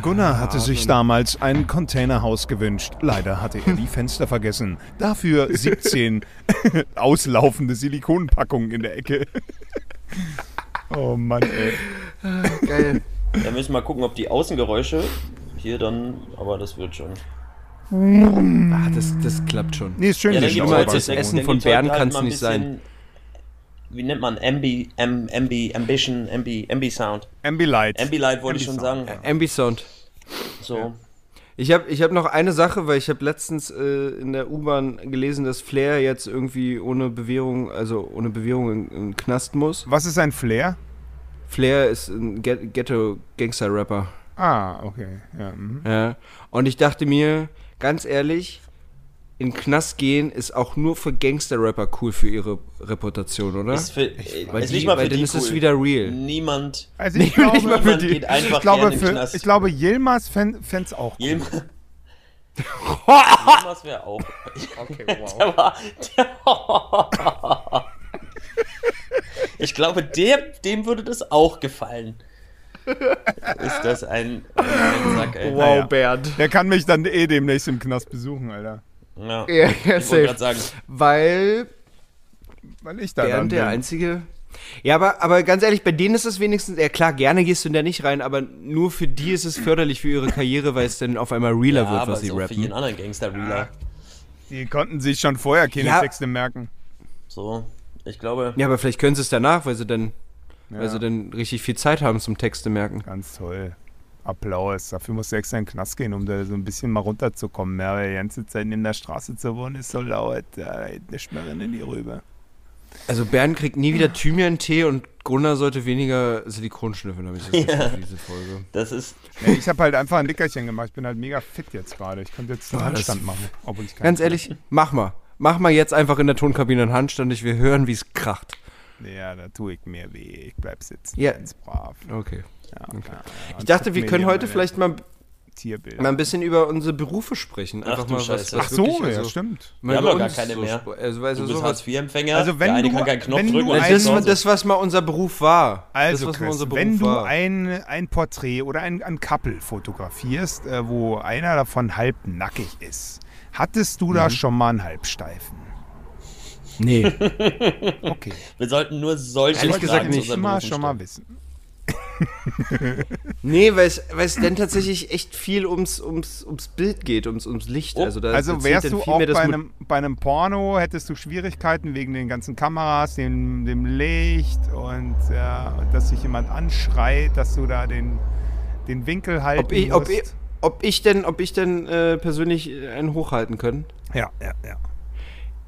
Gunnar hatte sich damals ein Containerhaus gewünscht. Leider hatte er die Fenster vergessen. Dafür 17 auslaufende Silikonpackungen in der Ecke. Oh Mann, ey. Geil. Da müssen wir mal gucken, ob die Außengeräusche hier dann, aber das wird schon. Ah, das, das klappt schon. Nee, ist schön. Ja, dann gibt's heute- das Essen von Bären halt mal ein nicht sein. Wie nennt man Ambi, Am, Ambi, Ambition, Ambi, Ambi Sound. Ambilight. Ambilight wollte ich schon sagen. Ambi-Sound, Ambi-Sound. So. Ich habe ich hab noch eine Sache, weil ich habe letztens äh, in der U-Bahn gelesen, dass Flair jetzt irgendwie ohne Bewährung, also ohne Bewährung in, in den Knast muss. Was ist ein Flair? Flair ist ein Ghetto-Gangster-Rapper. Ah, okay. Ja, mhm. Ja. Und ich dachte mir, ganz ehrlich, in den Knast gehen ist auch nur für Gangster-Rapper cool für ihre Reputation, oder? Ist, für, weil ist die, nicht mal weil für dann die ist cool. es wieder real. Niemand. Also ich glaube, nicht mal für niemand die. geht einfach ich glaube, für, Knast. ich glaube Yilmaz fände es auch cool. Yilmaz Yilmaz wäre auch. Okay, Der war, der ich glaube, der, dem würde das auch gefallen. Ist das ein, ein Sack, ey. Naja. Bernd. Der kann mich dann eh demnächst im Knast besuchen, Alter. Ja. Ja, ja, Ich wollte safe. gerade sagen, Weil Weil ich da dann Bernd der bin. einzige. Ja, aber, aber ganz ehrlich, bei denen ist es wenigstens, ja klar, gerne gehst du da nicht rein, aber nur für die ist es förderlich für ihre Karriere, weil es dann auf einmal realer ja, wird, was sie so für jeden rappen. anderen Gangster-Reeler. Die konnten sich schon vorher keine Ja. Texte merken. So, ich glaube, Ja, aber vielleicht können sie es danach, weil sie dann, weil Ja. sie dann richtig viel Zeit haben zum Texte merken. Ganz toll. Applaus. Dafür musst du extra in den Knast gehen, um da so ein bisschen mal runterzukommen. Ja, weil die ganze Zeit in der Straße zu wohnen ist so laut. Da nicht mehr in die Rübe. Also Bernd kriegt nie wieder Thymian-Tee und Gunnar sollte weniger Silikon schnüffeln, habe ich das Gefühl, für diese Folge. das ist. Nee, ich habe halt einfach ein Nickerchen gemacht. Ich bin halt mega fit jetzt gerade. Ich könnte jetzt einen Handstand machen. Obwohl ich keinen Ganz ehrlich, mach mal. Mach mal jetzt einfach in der Tonkabine einen Handstand, ich will hören, wie es kracht. Ja, da tue ich mir weh. Ich bleib sitzen. Ja. Ganz brav. Okay. Ja, Okay. ja, Ich dachte, wir können heute vielleicht mal, Tierbilder. mal ein bisschen über unsere Berufe sprechen. Ach Einfach du mal was, Scheiße. was Ach so, wirklich, ja, also, stimmt. Wir haben gar keine so mehr. Also, weißt Du du, bist. Hartz-IV-Empfänger. Also wenn der eine du- kann keinen Knopf wenn du drücken. ein- Das, Hause. das, was mal unser Beruf war. Also, das, Chris, Beruf wenn du war. ein, ein Porträt oder ein, ein Couple fotografierst, äh, wo einer davon halb nackig ist, hattest du Mhm. da schon mal einen Halbsteifen? Nee. Okay. Wir sollten nur solche Ehrlich gesagt nicht. Immer schon mal wissen. Nee, weil es, weil es dann tatsächlich echt viel ums, ums, ums Bild geht, ums, ums Licht. Oh, Also, da, Also wärst du auch bei einem, bei einem Porno, hättest du Schwierigkeiten wegen den ganzen Kameras, dem, dem Licht und ja, dass sich jemand anschreit, dass du da den, den Winkel halten ob ich, ob, musst. ich, ob ich denn, ob ich denn äh, persönlich äh, einen hochhalten können? ja, ja, ja.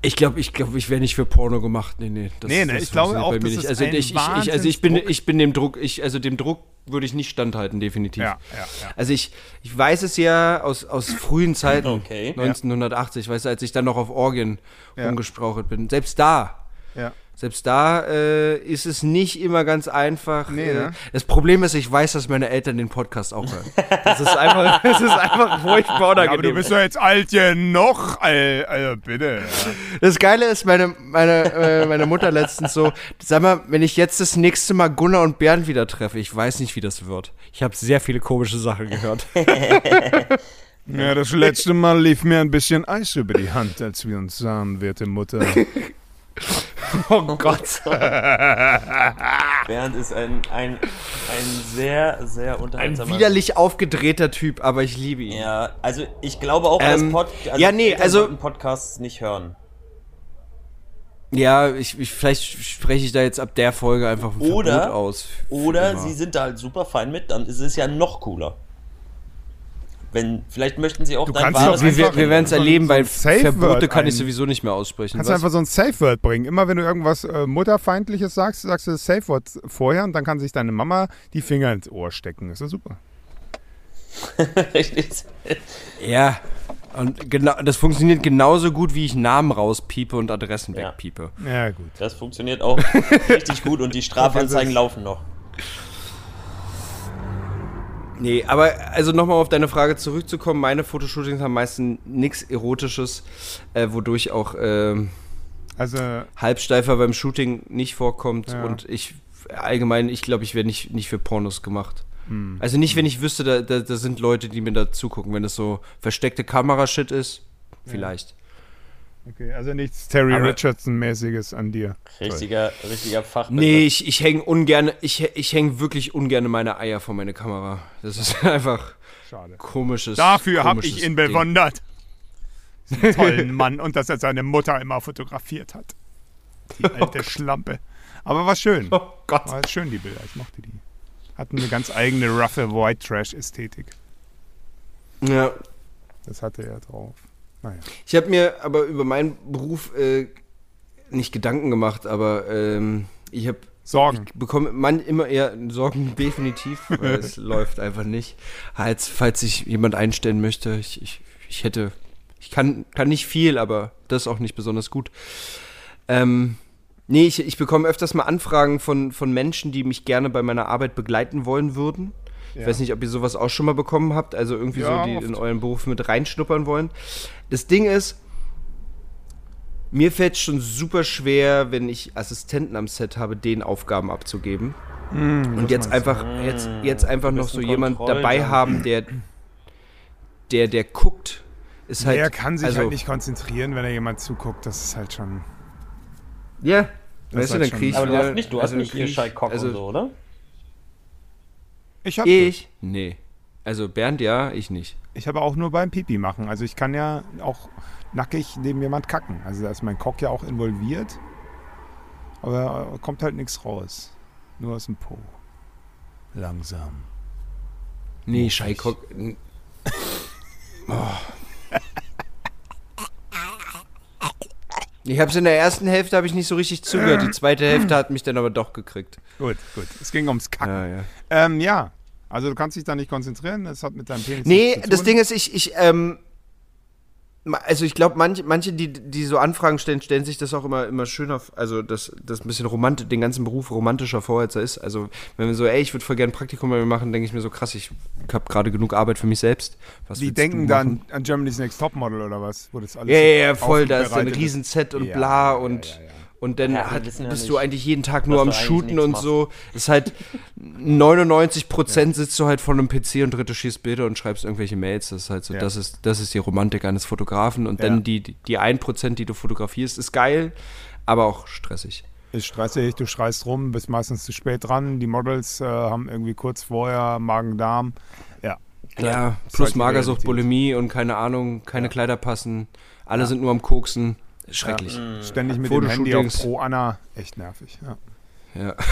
Ich glaube, ich glaube, ich wäre nicht für Porno gemacht. Nee, nee. Das, Nee, ne, das ich glaube auch, bei mir das nicht. ist Also ein ich, ich, ich, also ich bin, ich bin dem Druck, ich, also dem Druck würde ich nicht standhalten, definitiv. Ja, ja, ja. Also ich, ich weiß es ja aus, aus frühen Zeiten, Okay. 1980, weißt du, als ich dann noch auf Orgien Ja. rumgesprauchelt bin. Selbst da, ja. Selbst da äh, ist es nicht immer ganz einfach. Nee, äh, ne? Das Problem ist, ich weiß, dass meine Eltern den Podcast auch hören. Das ist einfach, das ist einfach furchtbar Ja, aber unangenehm. du bist doch jetzt alt genug, Al- also bitte. Das Geile ist, meine, meine, äh, meine Mutter letztens so, sag mal, wenn ich jetzt das nächste Mal Gunnar und Bernd wieder treffe, ich weiß nicht, wie das wird. Ich habe sehr viele komische Sachen gehört. Ja, das letzte Mal lief mir ein bisschen Eis über die Hand, als wir uns sahen, werte Mutter. oh Gott. Bernd ist ein, ein, ein sehr, sehr Ein unterhaltsamer widerlich aufgedrehter Typ, aber ich liebe ihn. Ja, also ich glaube auch, Ähm, dass Pod also ja, nee, also- Podcasts nicht hören. Ja, ich, ich, vielleicht spreche ich da jetzt ab der Folge einfach ein Oder- Verbot aus. Oder immer. sie sind da halt super fein mit, dann ist es ja noch cooler. Wenn, vielleicht möchten sie auch Du dein kannst wahres doch wir, wir, einfach wir werden es so erleben, so weil Safe Verbote Word kann ich ein- sowieso nicht mehr aussprechen. Kannst du Was? einfach so ein Safe Word bringen. Immer wenn du irgendwas äh, Mutterfeindliches sagst, sagst du das Safe Word vorher und dann kann sich deine Mama die Finger ins Ohr stecken. Ist doch super. Richtig. Ja, und genau, das funktioniert genauso gut, wie ich Namen rauspiepe und Adressen Ja. wegpiepe. Ja, gut. Das funktioniert auch richtig gut und die Strafanzeigen laufen noch. Nee, aber also nochmal auf deine Frage zurückzukommen, meine Fotoshootings haben meistens nichts Erotisches, äh, wodurch auch ähm, Also, Halbsteifer beim Shooting nicht vorkommt Ja. und ich allgemein, ich glaube, ich wäre nicht, nicht für Pornos gemacht. Hm. Also nicht, wenn ich wüsste, da, da, da sind Leute, die mir da zugucken. Wenn das so versteckte Kamera-Shit ist, vielleicht. Okay, also nichts Terry Richardson-mäßiges an dir. Richtiger, richtiger Fachbegriff. Nee, ich, ich hänge ungern, ich, ich hänge wirklich ungern meine Eier vor meine Kamera. Das ist einfach Schade. komisches. Dafür habe ich ihn Ding. bewundert. Diesen tollen Mann und dass er seine Mutter immer fotografiert hat. Die alte Schlampe. Aber war schön. Oh Gott. War schön, die Bilder. Ich mochte die. Hatten eine ganz eigene roughe White Trash-Ästhetik. Ja. Das hatte er drauf. Naja. Ich habe mir aber über meinen Beruf äh, nicht Gedanken gemacht, aber ähm, ich habe Sorgen. bekomme man immer eher Sorgen definitiv, weil es läuft einfach nicht. Als falls sich jemand einstellen möchte, ich, ich, ich hätte, ich kann, kann nicht viel, aber das auch nicht besonders gut. Ähm, nee, ich, ich bekomme öfters mal Anfragen von, von Menschen, die mich gerne bei meiner Arbeit begleiten wollen würden. Ich weiß nicht, ob ihr sowas auch schon mal bekommen habt, also irgendwie Ja, so, die oft. in euren Beruf mit reinschnuppern wollen. Das Ding ist, mir fällt schon super schwer, wenn ich Assistenten am Set habe, denen Aufgaben abzugeben. und jetzt einfach, jetzt, jetzt einfach noch so jemand dabei Kontrolljunkie. haben, der, der, der guckt, ist halt. er kann sich also, halt nicht konzentrieren, wenn er jemand zuguckt. Das ist halt schon. Ja, Das weißt du, dann schon- krieg ich Aber du hast nicht, du also hast nicht dann hier Cock also und so, oder? Ich habe Ich? Nee. Also Bernd ja, ich nicht. ich habe auch nur beim Pipi machen. Also ich kann ja auch nackig neben jemand kacken. Also da ist mein Cock ja auch involviert. Aber äh, kommt halt nichts raus. Nur aus dem Po. Langsam. Nee, Scheikock. Oh. Ich hab's in der ersten Hälfte habe ich nicht so richtig zugehört. Die zweite Hälfte hat mich dann aber doch gekriegt. Gut, gut. Es ging ums Kacken. Ja, ja. Ähm, ja. Also du kannst dich da nicht konzentrieren. Das hat mit deinem Penis Nee, zu das tun. Ding ist, ich, ich, ähm, also ich glaube, manche, manche, die, die so Anfragen stellen, stellen sich das auch immer, immer schöner, also das, das ein bisschen romantisch, den ganzen Beruf romantischer vor, als er ist. Also wenn wir so, ey, ich würde voll gerne ein Praktikum bei mir machen, denke ich mir so, krass, ich habe gerade genug Arbeit für mich selbst. Was Die denken dann an Germany's Next Topmodel oder was? Wo das alles Ja, so ja, ja, voll, da ist ein Riesenset und Ja, bla und, ja, ja. Und dann Ja, hat, bist du eigentlich jeden Tag nur am Shooten und machst. so. Ist halt 99% sitzt du halt vor einem PC und dritte schießt Bilder und schreibst irgendwelche Mails. Das ist halt so, Ja. das ist, das ist die Romantik eines Fotografen und Ja. dann die, die 1%, die du fotografierst, ist geil, aber auch stressig. Ist stressig, du schreist rum, bist meistens zu spät dran. Die Models äh, haben irgendwie kurz vorher Magen-Darm. Ja. Ja, plus Magersucht. Bulimie und keine Ahnung, keine Kleider passen. Alle sind nur am Koksen. Schrecklich. Ja. Ständig mit dem Handy auf. Pro Anna. Echt nervig. Ja. Ja.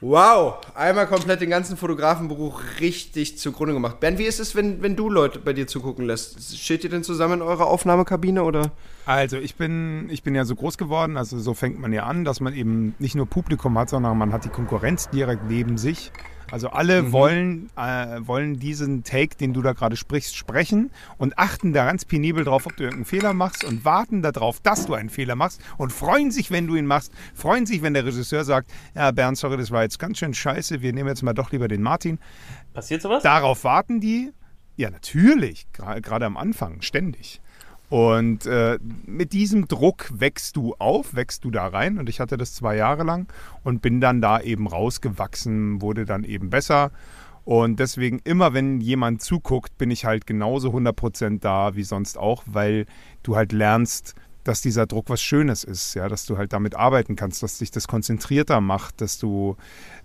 wow, einmal komplett den ganzen Fotografenberuf richtig zugrunde gemacht. Bernd, wie ist es, wenn, wenn du Leute bei dir zugucken lässt? Steht ihr denn zusammen in eurer Aufnahmekabine oder? Also ich bin, ich bin ja so groß geworden, also so fängt man ja an, dass man eben nicht nur Publikum hat, sondern man hat die Konkurrenz direkt neben sich. Also alle wollen, äh, wollen diesen Take, den du da gerade sprichst, sprechen und achten da ganz penibel drauf, ob du irgendeinen Fehler machst und warten darauf, dass du einen Fehler machst und freuen sich, wenn du ihn machst, freuen sich, wenn der Regisseur sagt, ja Bernd, sorry, das war jetzt ganz schön scheiße, wir nehmen jetzt mal doch lieber den Martin. Passiert sowas? Darauf warten die? Ja, natürlich. Gerade am Anfang, ständig. Und äh, mit diesem Druck wächst du auf, wächst du da rein. Und ich hatte das zwei Jahre lang und bin dann da eben rausgewachsen, wurde dann eben besser. Und deswegen immer, wenn jemand zuguckt, bin ich halt genauso 100% da wie sonst auch, weil du halt lernst, dass dieser Druck was Schönes ist, ja, dass du halt damit arbeiten kannst, dass dich das konzentrierter macht, dass du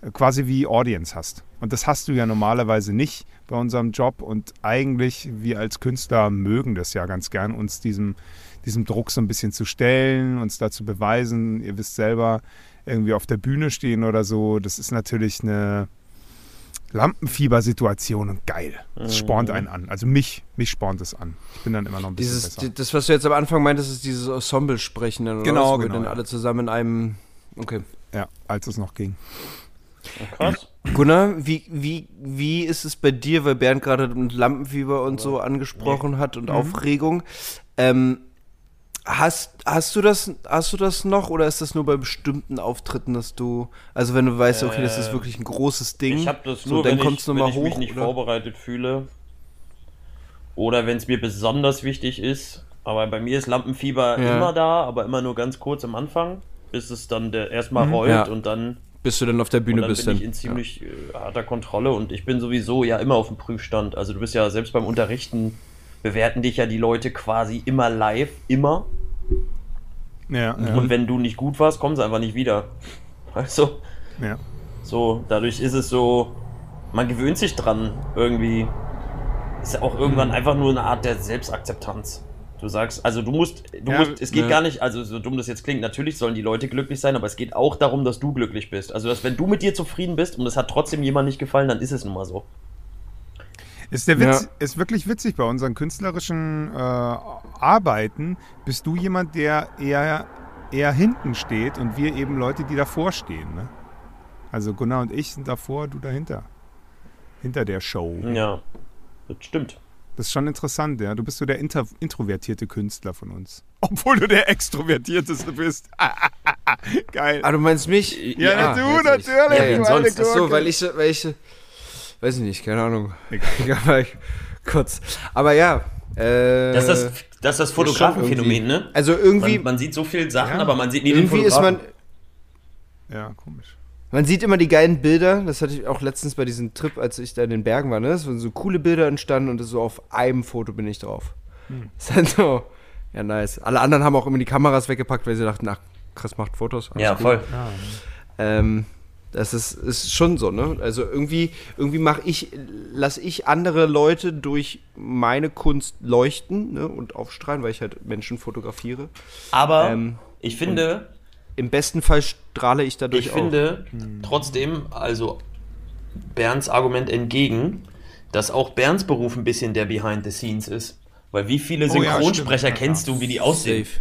äh, quasi wie Audience hast. Und das hast du ja normalerweise nicht bei unserem Job und eigentlich wir als Künstler mögen das ja ganz gern, uns diesem, diesem Druck so ein bisschen zu stellen, uns da zu beweisen. Ihr wisst selber, irgendwie auf der Bühne stehen oder so, das ist natürlich eine Lampenfiebersituation und geil. Das spornt einen an. Also mich, mich spornt es an. Ich bin dann immer noch ein bisschen Dieses, besser. das, was du jetzt am Anfang meintest, ist dieses Ensemble-Sprechen. dann, oder Genau, genau, dann ja. alle zusammen in einem. Okay. Ja, als es noch ging. Krass. Gunnar, wie, wie, wie ist es bei dir, weil Bernd gerade mit Lampenfieber und so angesprochen hat und Aufregung? Ähm, hast, hast, du das, hast du das noch oder ist das nur bei bestimmten Auftritten, dass du, also wenn du weißt, okay, das ist Äh, wirklich ein großes Ding, Ich habe das so, nur, dann wenn, kommt's ich, noch wenn ich mich nicht oder? vorbereitet fühle. Oder wenn es mir besonders wichtig ist. Aber bei mir ist Lampenfieber Ja. immer da, aber immer nur ganz kurz am Anfang, bis es dann der erstmal rollt Ja. und dann, bis du dann auf der Bühne dann bist. bin Dann. ich in ziemlich äh, harter Kontrolle und ich bin sowieso ja immer auf dem Prüfstand. Also du bist ja selbst beim Unterrichten bewerten dich ja die Leute quasi immer live, immer. Ja, ja. Und wenn du nicht gut warst, kommen sie einfach nicht wieder. Also, ja. So, dadurch ist es so, man gewöhnt sich dran irgendwie. Ist ja auch irgendwann Mhm. einfach nur eine Art der Selbstakzeptanz. Du sagst, also du musst, du Ja, musst, es geht ne. gar nicht, also so dumm das jetzt klingt, natürlich sollen die Leute glücklich sein, aber es geht auch darum, dass du glücklich bist. Also, dass wenn du mit dir zufrieden bist und es hat trotzdem jemand nicht gefallen, dann ist es nun mal so. Ist der Witz, Ja. ist wirklich witzig bei unseren künstlerischen äh, Arbeiten. Bist du jemand, der eher, eher hinten steht und wir eben Leute, die davor stehen. Ne? Also Gunnar und ich sind davor, du dahinter. Hinter der Show. Ja, das stimmt. Das ist schon interessant, ja. Du bist so der inter introvertierte Künstler von uns. Obwohl du der extrovertierteste bist. Geil. Ah, du meinst mich? Ja, du, natürlich. Ja, ja, sonst. so, weil ich, weil ich, weiß ich nicht, keine Ahnung. Egal. Kurz. Aber ja. Äh, Das ist das, das, ist das Fotografenphänomen, irgendwie. ne? Also irgendwie, Man, man sieht so viele Sachen, Ja. aber man sieht nie den irgendwie ist man, Fotografen. Ja, komisch. man sieht immer die geilen Bilder. Das hatte ich auch letztens bei diesem Trip, als ich da in den Bergen war. Ne? Es waren so coole Bilder entstanden und so auf einem Foto bin ich drauf. Hm. Das ist halt so, ja nice. Alle anderen haben auch immer die Kameras weggepackt, weil sie dachten, ach, Chris macht Fotos. Ja, gut. voll. Ähm, das ist, ist schon so, ne? Also irgendwie, irgendwie mache ich, lasse ich andere Leute durch meine Kunst leuchten ne? und aufstrahlen, weil ich halt Menschen fotografiere. Aber Ähm, ich finde, Im besten Fall strahle ich dadurch Ich auch. finde trotzdem, also Bernds Argument entgegen, dass auch Bernds Beruf ein bisschen der Behind the Scenes ist. Weil wie viele Oh ja, Synchronsprecher kennst du, wie die aussehen? Safe.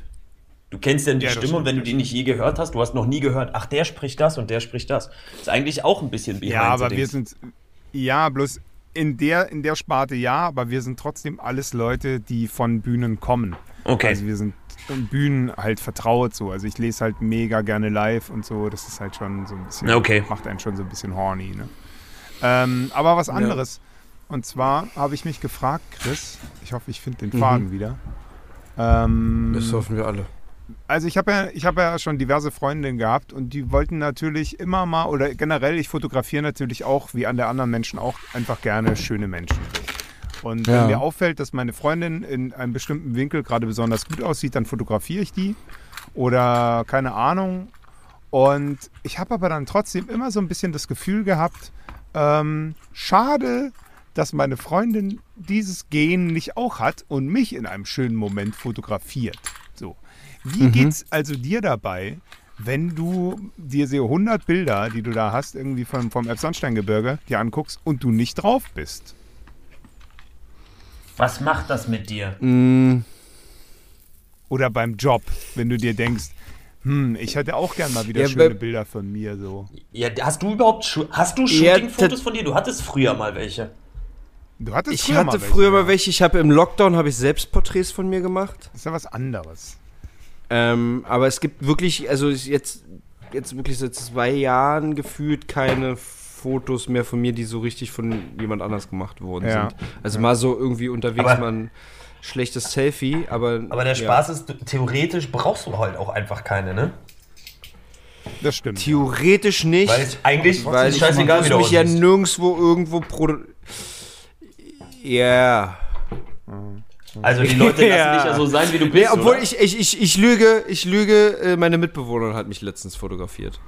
Du kennst denn die Ja, Stimme und wenn du die nicht je gehört hast, du hast noch nie gehört, ach, der spricht das und der spricht das. Ist eigentlich auch ein bisschen Behind Ja, the aber wir sind. Ja, bloß in der, in der Sparte ja, aber wir sind trotzdem alles Leute, die von Bühnen kommen. Okay. Also wir sind in Bühnen halt vertraut so. Also ich lese halt mega gerne live und so. Das ist halt schon so ein bisschen. Okay. Macht einen schon so ein bisschen horny, ne? Ähm, aber was anderes. Und zwar habe ich mich gefragt, Chris, ich hoffe, ich finde den Faden wieder. Ähm, Das hoffen wir alle. Also ich habe ja, ich habe ja schon diverse Freundinnen gehabt und die wollten natürlich immer mal oder generell, ich fotografiere natürlich auch, wie an der anderen Menschen auch, einfach gerne schöne Menschen. Und Ja. wenn mir auffällt, dass meine Freundin in einem bestimmten Winkel gerade besonders gut aussieht, dann fotografiere ich die. oder keine Ahnung. Und ich habe aber dann trotzdem immer so ein bisschen das Gefühl gehabt, ähm, schade, dass meine Freundin dieses Gen nicht auch hat und mich in einem schönen Moment fotografiert. Wie Mhm. geht's also dir dabei, wenn du dir so 100 Bilder, die du da hast, irgendwie vom, vom Elbsandsteingebirge, dir anguckst und du nicht drauf bist? Was macht das mit dir? Mm, Oder beim Job, wenn du dir denkst, hm, ich hätte auch gern mal wieder Ja, schöne Bilder von mir so. Ja, hast du überhaupt Schu- hast du Shooting-Fotos von dir? Du hattest früher mal welche. Du hattest ich früher hatte mal früher mal welche. Ich habe im Lockdown habe ich Selbstporträts von mir gemacht. Das ist ja was anderes. Ähm, aber es gibt wirklich, also jetzt, jetzt wirklich seit zwei Jahren gefühlt keine Fotos mehr von mir, die so richtig von jemand anders gemacht worden Ja. sind. Also mal so irgendwie unterwegs Aber- mal ein schlechtes Selfie, aber. Aber der ja. Spaß ist, du- theoretisch brauchst du halt auch einfach keine, ne? Das stimmt. Theoretisch nicht. Weil eigentlich weil ist ich scheißegal, muss mich ja nirgendwo irgendwo produ Ja. Also die Leute lassen Ja. dich ja so sein, wie du bist. Nee, obwohl oder? ich, ich, ich, ich lüge, ich lüge, äh, meine Mitbewohnerin hat mich letztens fotografiert.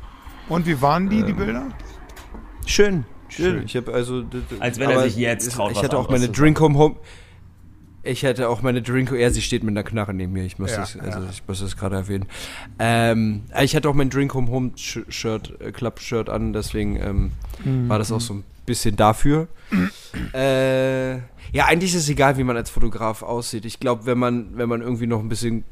Und wie waren die, die Ähm, Bilder? Schön, schön. Ich habe also. Als wenn er sich jetzt traut, Ich hatte auch meine Drink Home Home. Ich hatte auch meine Drink. Ja, sie steht mit einer Knarre neben mir. Ich muss Ja, das, also ja. ich muss das gerade erwähnen. Ähm, ich hatte auch mein Drink Home Home Sh- Shirt, äh, Club Shirt an, deswegen ähm, Mhm. war das auch so ein bisschen dafür. äh, ja, eigentlich ist es egal, wie man als Fotograf aussieht. Ich glaube, wenn man, wenn man irgendwie noch ein bisschen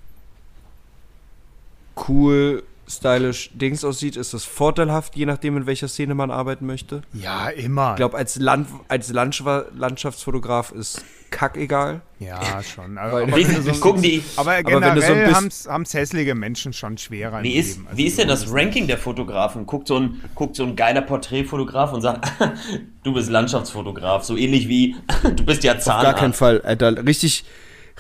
cool, stylisch Dings aussieht, ist das vorteilhaft, je nachdem, in welcher Szene man arbeiten möchte. Ja, immer. Ich glaube, als, Land, als Landschaftsfotograf ist kackegal. ja, schon. Aber, so, gucken die, aber wenn du so ein generell bisschen- haben es hässliche Menschen schon schwerer wie ist, Leben. Also wie ist denn das so- Ranking der Fotografen? Guckt so ein, guckt so ein geiler Porträtfotograf und sagt, du bist Landschaftsfotograf, so ähnlich wie du bist ja Auf gar keinen Zahnarzt. Fall. Alter, richtig,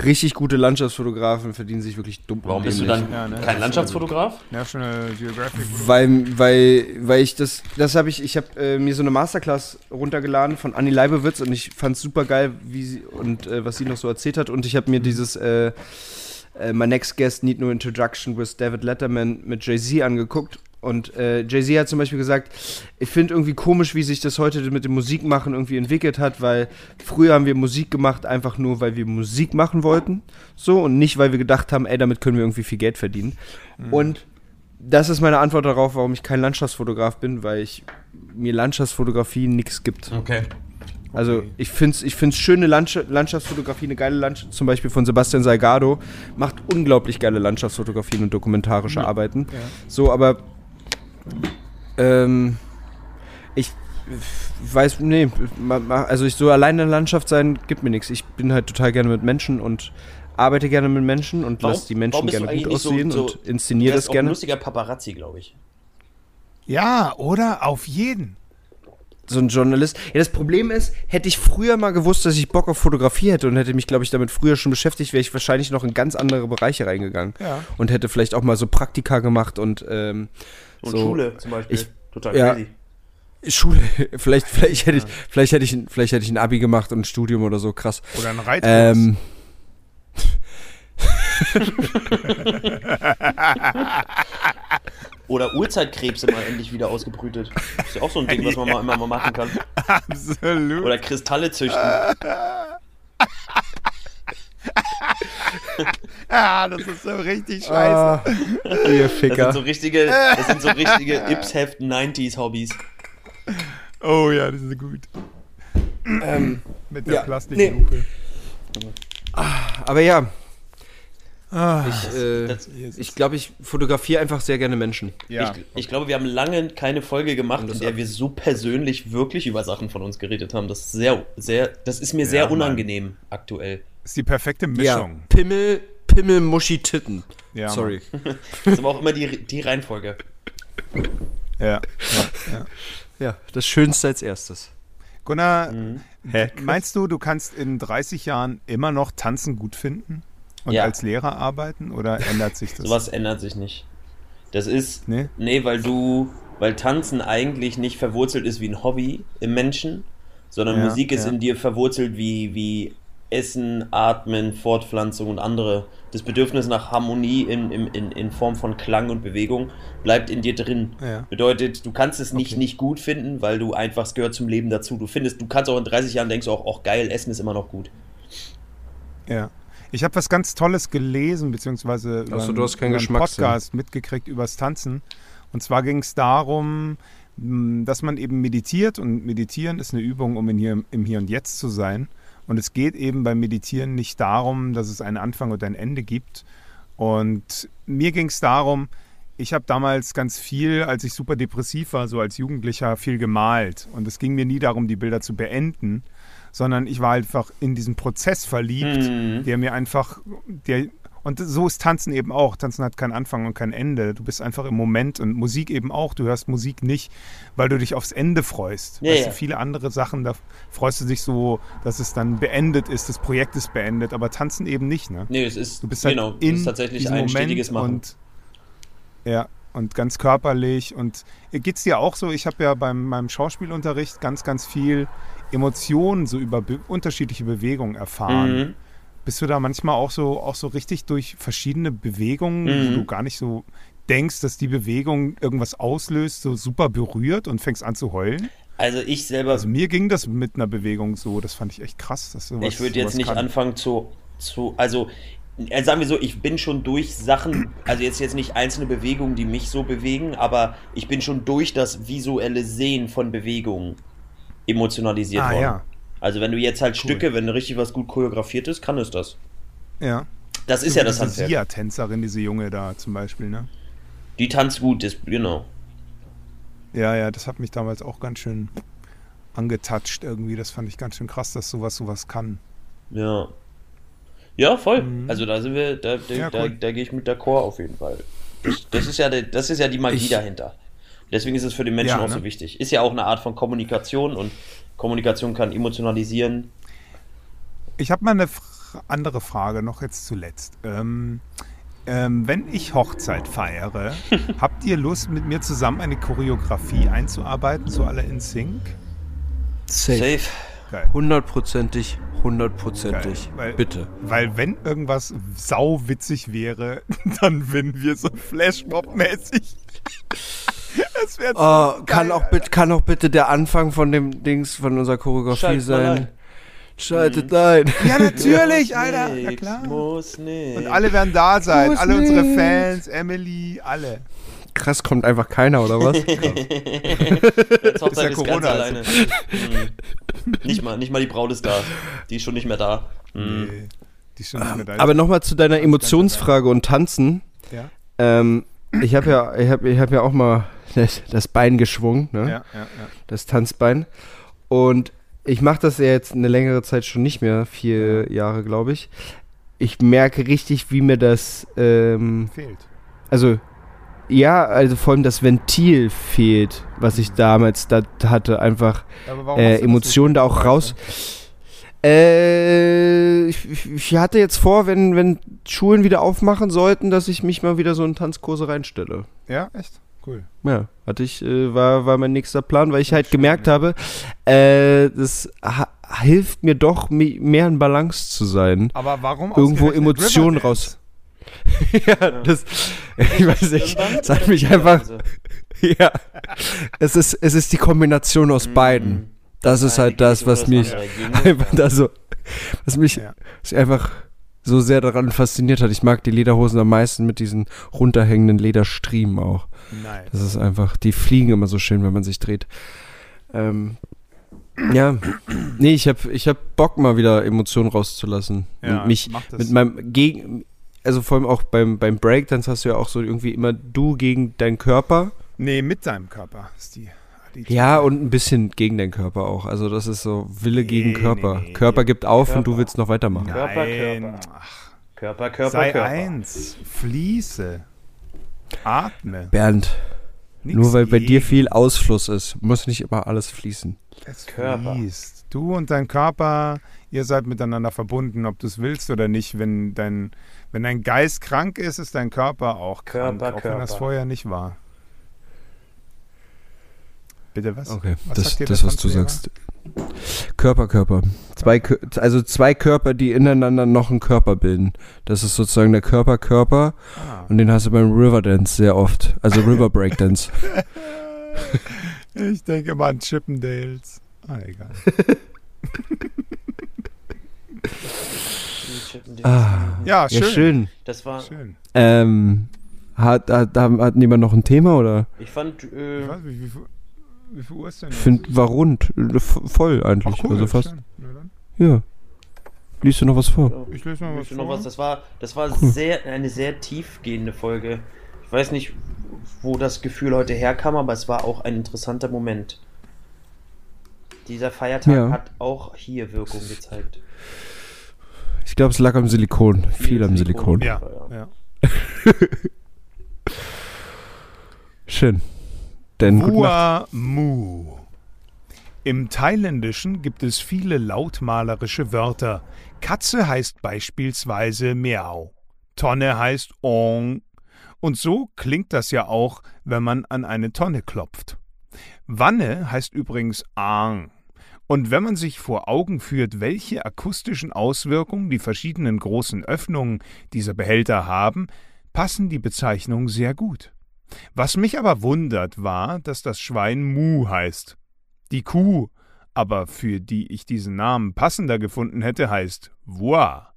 richtig gute Landschaftsfotografen verdienen sich wirklich dumm. Warum bist du dann Ja, ne? kein Landschaftsfotograf? National Geographic. Weil, weil, weil ich das, das habe ich, ich habe äh, mir so eine Masterclass runtergeladen von Anni Leibowitz und ich fand es super geil, wie sie und äh, was sie noch so erzählt hat und ich habe mir dieses äh, äh, My Next Guest Need No Introduction with David Letterman mit Jay-Z angeguckt und äh, Jay-Z hat zum Beispiel gesagt, ich finde irgendwie komisch, wie sich das heute mit dem Musikmachen irgendwie entwickelt hat, weil früher haben wir Musik gemacht einfach nur, weil wir Musik machen wollten, so und nicht, weil wir gedacht haben, ey, damit können wir irgendwie viel Geld verdienen. Und das ist meine Antwort darauf, warum ich kein Landschaftsfotograf bin, weil ich mir Landschaftsfotografie nichts gibt. Okay. Also ich finde es ich find's schöne Landsch Landschaftsfotografie, eine geile Landschaft, zum Beispiel von Sebastian Salgado, macht unglaublich geile Landschaftsfotografien und dokumentarische Arbeiten. So, aber ähm, ich weiß, nee, also ich so allein in der Landschaft sein gibt mir nichts. Ich bin halt total gerne mit Menschen und arbeite gerne mit Menschen und Warum- lasse die Menschen gerne gut nicht so- aussehen so- und inszeniere Du das auch ein gerne. lustiger Paparazzi, glaube ich. Ja, oder? Auf jeden. so ein Journalist. Ja, das Problem ist, hätte ich früher mal gewusst, dass ich Bock auf Fotografie hätte und hätte mich, glaube ich, damit früher schon beschäftigt, wäre ich wahrscheinlich noch in ganz andere Bereiche reingegangen. Ja. Und hätte vielleicht auch mal so Praktika gemacht und ähm, Und so Schule zum Beispiel. ich- Total ja. crazy. Schule. vielleicht, vielleicht hätte ich, vielleicht hätte ich, ein- vielleicht hätte ich ein Abi gemacht und ein Studium oder so. Krass. Oder ein Reitkurs. Ähm, Oder Urzeitkrebse mal endlich wieder ausgebrütet. Ist ja auch so ein Ding, was man mal immer mal machen kann. Absolut. Oder Kristalle züchten. ah, das ist so richtig scheiße. ah, ihr Das sind Ficker. so richtige, das sind so richtige Ips-Heft 90s Hobbys. Oh ja, das ist gut. Ähm, Mit der ja, Plastiklupe. aber ja, Ah, ich, äh, Das, ich glaube, ich fotografiere einfach sehr gerne Menschen. ja. ich, ich glaube, wir haben lange keine Folge gemacht, in der wir so persönlich wirklich über Sachen von uns geredet haben. Das ist sehr, sehr, das ist mir sehr Mann. unangenehm aktuell. Ist die perfekte Ja, Mischung. Pimmel, Pimmel, Muschi, Titten. Ja, Sorry. Das ist aber auch immer die, die Reihenfolge. Ja. ja. Ja, das Schönste als erstes. Gunnar, Hä? meinst du, du kannst in 30 Jahren immer noch Tanzen gut finden und Ja. als Lehrer arbeiten oder ändert sich das? Sowas ändert sich nicht. Das ist, Nee? nee, weil du, weil Tanzen eigentlich nicht verwurzelt ist wie ein Hobby im Menschen, sondern Ja, Musik ist ja. in dir verwurzelt wie, wie Essen, Atmen, Fortpflanzung und andere. Das Bedürfnis nach Harmonie in, in, in, Form von Klang und Bewegung bleibt in dir drin. Ja. Bedeutet, du kannst es nicht Okay. nicht gut finden, weil du einfach, es gehört zum Leben dazu. Du findest, du kannst auch in 30 Jahren denkst du auch, auch geil, Essen ist immer noch gut. Ja. Ich habe was ganz Tolles gelesen, beziehungsweise über, Ach so, einen- du hast keinen über einen. Podcast mitgekriegt übers Tanzen. Und zwar ging es darum, dass man eben meditiert und meditieren ist eine Übung, um in hier, im Hier und Jetzt zu sein. Und es geht eben beim Meditieren nicht darum, dass es einen Anfang und ein Ende gibt. Und mir ging es darum, ich habe damals ganz viel, als ich super depressiv war, so als Jugendlicher, viel gemalt. Und es ging mir nie darum, die Bilder zu beenden, sondern ich war einfach in diesen Prozess verliebt, Mhm. der mir einfach, der, und so ist Tanzen eben auch. Tanzen hat keinen Anfang und kein Ende. Du bist einfach im Moment und Musik eben auch. Du hörst Musik nicht, weil du dich aufs Ende freust. Ja, weißt du, viele andere Sachen, da freust du dich so, dass es dann beendet ist, das Projekt ist beendet, aber Tanzen eben nicht, ne? Nee, es ist, Du bist halt genau, es in ist tatsächlich ein Moment stetiges Machen. und ja und ganz körperlich und geht's dir auch so? Ich habe ja beim meinem Schauspielunterricht ganz ganz viel Emotionen so über be unterschiedliche Bewegungen erfahren. Mhm. Bist du da manchmal auch so auch so richtig durch verschiedene Bewegungen, Mhm. wo du gar nicht so denkst, dass die Bewegung irgendwas auslöst, so super berührt und fängst an zu heulen? Also ich selber Also mir ging das mit einer Bewegung so, das fand ich echt krass, dass sowas, ich würde jetzt nicht kann. anfangen zu, zu also äh, sagen wir so, ich bin schon durch Sachen, also jetzt jetzt nicht einzelne Bewegungen, die mich so bewegen, aber ich bin schon durch das visuelle Sehen von Bewegungen emotionalisiert Ah, worden. ja. Also wenn du jetzt halt Stücke, wenn richtig was gut choreografiert ist, kann es das. Ja. Das ist ja das Handwerk. Sia-Tänzerin, diese Junge da zum Beispiel, ne? Die tanzt gut, das, genau. Ja, ja, das hat mich damals auch ganz schön angetatscht irgendwie. Das fand ich ganz schön krass, dass sowas sowas kann. Ja. Ja, voll. Also da sind wir, da, da, Mhm. Ja, da, cool. da gehe ich mit d'accord auf jeden Fall. Das, das, ist ja, der- das ist ja die Magie Ich- dahinter. Deswegen ist es für den Menschen Ja, auch so ne? wichtig. Ist ja auch eine Art von Kommunikation und Kommunikation kann emotionalisieren. Ich habe mal eine andere Frage noch jetzt zuletzt. Ähm, ähm, wenn ich Hochzeit feiere, habt ihr Lust, mit mir zusammen eine Choreografie einzuarbeiten, so alle in Sync? Safe. Safe. Hundertprozentig, hundertprozentig. Weil- Bitte. Weil wenn irgendwas sauwitzig wäre, dann wenn wir so Flashmob-mäßig. Das wäre Oh, so kann, geil, auch bitte, kann auch bitte der Anfang von dem Dings, von unserer Choreografie Schaltet sein. ein. Schaltet ein. Ja, natürlich, Alter. Ja, Nix, klar. Muss nicht. Und alle werden da sein. Muss alle unsere nicht. Fans, Emily, alle. Krass, kommt einfach keiner, oder was? Jetzt Ist ja ist, ganz Corona, also. alleine. Mhm. nicht, mal, nicht mal die Braut ist da. Die ist schon nicht mehr da. Mhm. Nee, die ist schon nicht mehr da. Aber nochmal zu deiner Emotionsfrage und Tanzen. ja, Ähm, ich habe ja, ich hab, ich hab ja auch mal das, das Bein geschwungen, ne? ja, ja, ja. das Tanzbein. Und ich mache das ja jetzt eine längere Zeit schon nicht mehr, vier Jahre, glaube ich. Ich merke richtig, wie mir das, ähm, Fehlt. also ja, also vor allem das Ventil fehlt, was ich damals da hatte, einfach äh, Emotionen da auch raus. Äh, ich, ich- ich hatte jetzt vor, wenn, wenn Schulen wieder aufmachen sollten, dass ich mich mal wieder so in Tanzkurse reinstelle. Ja, echt? Cool. Ja, hatte ich, äh, war, war mein nächster Plan, weil ich halt schön, gemerkt ja. habe, äh, das ha hilft mir doch, mehr in Balance zu sein. Aber warum Irgendwo Emotionen raus. ja, das, ich weiß nicht, es hat mich einfach, ja, es ist, es ist die Kombination aus beiden. Das ist halt das, was mich einfach da so, was mich Ja. einfach so sehr daran fasziniert hat. Ich mag die Lederhosen am meisten mit diesen runterhängenden Lederstriemen auch. Nice. Das ist einfach, die fliegen immer so schön, wenn man sich dreht. Ähm, ja, nee, ich hab, ich hab Bock mal wieder Emotionen rauszulassen Ja, und mich mach das. mit meinem gegen, also vor allem auch beim beim Breakdance hast du ja auch so irgendwie immer du gegen deinen Körper. Nee, mit deinem Körper ist die. Die Ja, und ein bisschen gegen deinen Körper auch. Also das ist so Wille gegen Nee, Körper. nee, nee. Körper gibt auf und du Körper. willst noch weitermachen. Körper, Nein. Körper. Ach, Körper, Körper, sei Körper. eins. Fließe. Atme. Bernd, Nix nur weil bei dir gegen. viel Ausfluss ist, muss nicht immer alles fließen. Es Körper. fließt. Du und dein Körper, ihr seid miteinander verbunden, ob du es willst oder nicht. Wenn dein, wenn dein Geist krank ist, ist dein Körper auch krank, Körper, auch wenn das Körper. vorher nicht war. Bitte was? Okay, Was das, das der was du sagst. Körper, Körper. Zwei, also zwei Körper, die ineinander noch einen Körper bilden. Das ist sozusagen der Körper, Körper. Und den hast du beim Riverdance sehr oft. Also River Breakdance. Ich denke mal an Chippendales. Ah, egal. Ah, Ja, schön. ja, schön. Das war, Schön. Ähm, hat, hat, hat, hat niemand noch ein Thema oder? ich fand, äh, Ich weiß nicht, wie, wie viel Uhr ist denn Ich finde, war rund. Voll Ach, eigentlich. cool. also fast. Ja. Liest du noch was vor? Ich lese mal was du noch vor. was? Das war, das war sehr, eine sehr tiefgehende Folge. Ich weiß nicht, wo das Gefühl heute herkam, aber es war auch ein interessanter Moment. Dieser Feiertag Ja. hat auch hier Wirkung gezeigt. Ich glaube, es lag am Silikon. Viel, am Silikon. Ja, Ja. ja. Schön. Denn gute Mu. Im Thailändischen gibt es viele lautmalerische Wörter. Katze heißt beispielsweise Miau. Tonne heißt Ong. Und so klingt das ja auch, wenn man an eine Tonne klopft. Wanne heißt übrigens Ang. Und wenn man sich vor Augen führt, welche akustischen Auswirkungen die verschiedenen großen Öffnungen dieser Behälter haben, passen die Bezeichnungen sehr gut. Was mich aber wundert, war, dass das Schwein Mu heißt. Die Kuh, aber für die ich diesen Namen passender gefunden hätte, heißt Voix.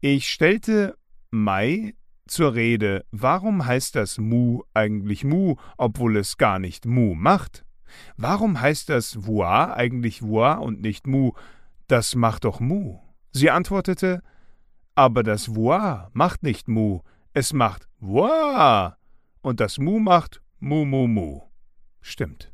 Ich stellte Mai zur Rede, warum heißt das Mu eigentlich Mu, obwohl es gar nicht Mu macht? Warum heißt das Voix eigentlich Voix und nicht Mu? Das macht doch Mu. Sie antwortete, aber das Voix macht nicht Mu, es macht Voix. Und das Mu macht Mu Mu Mu. Stimmt.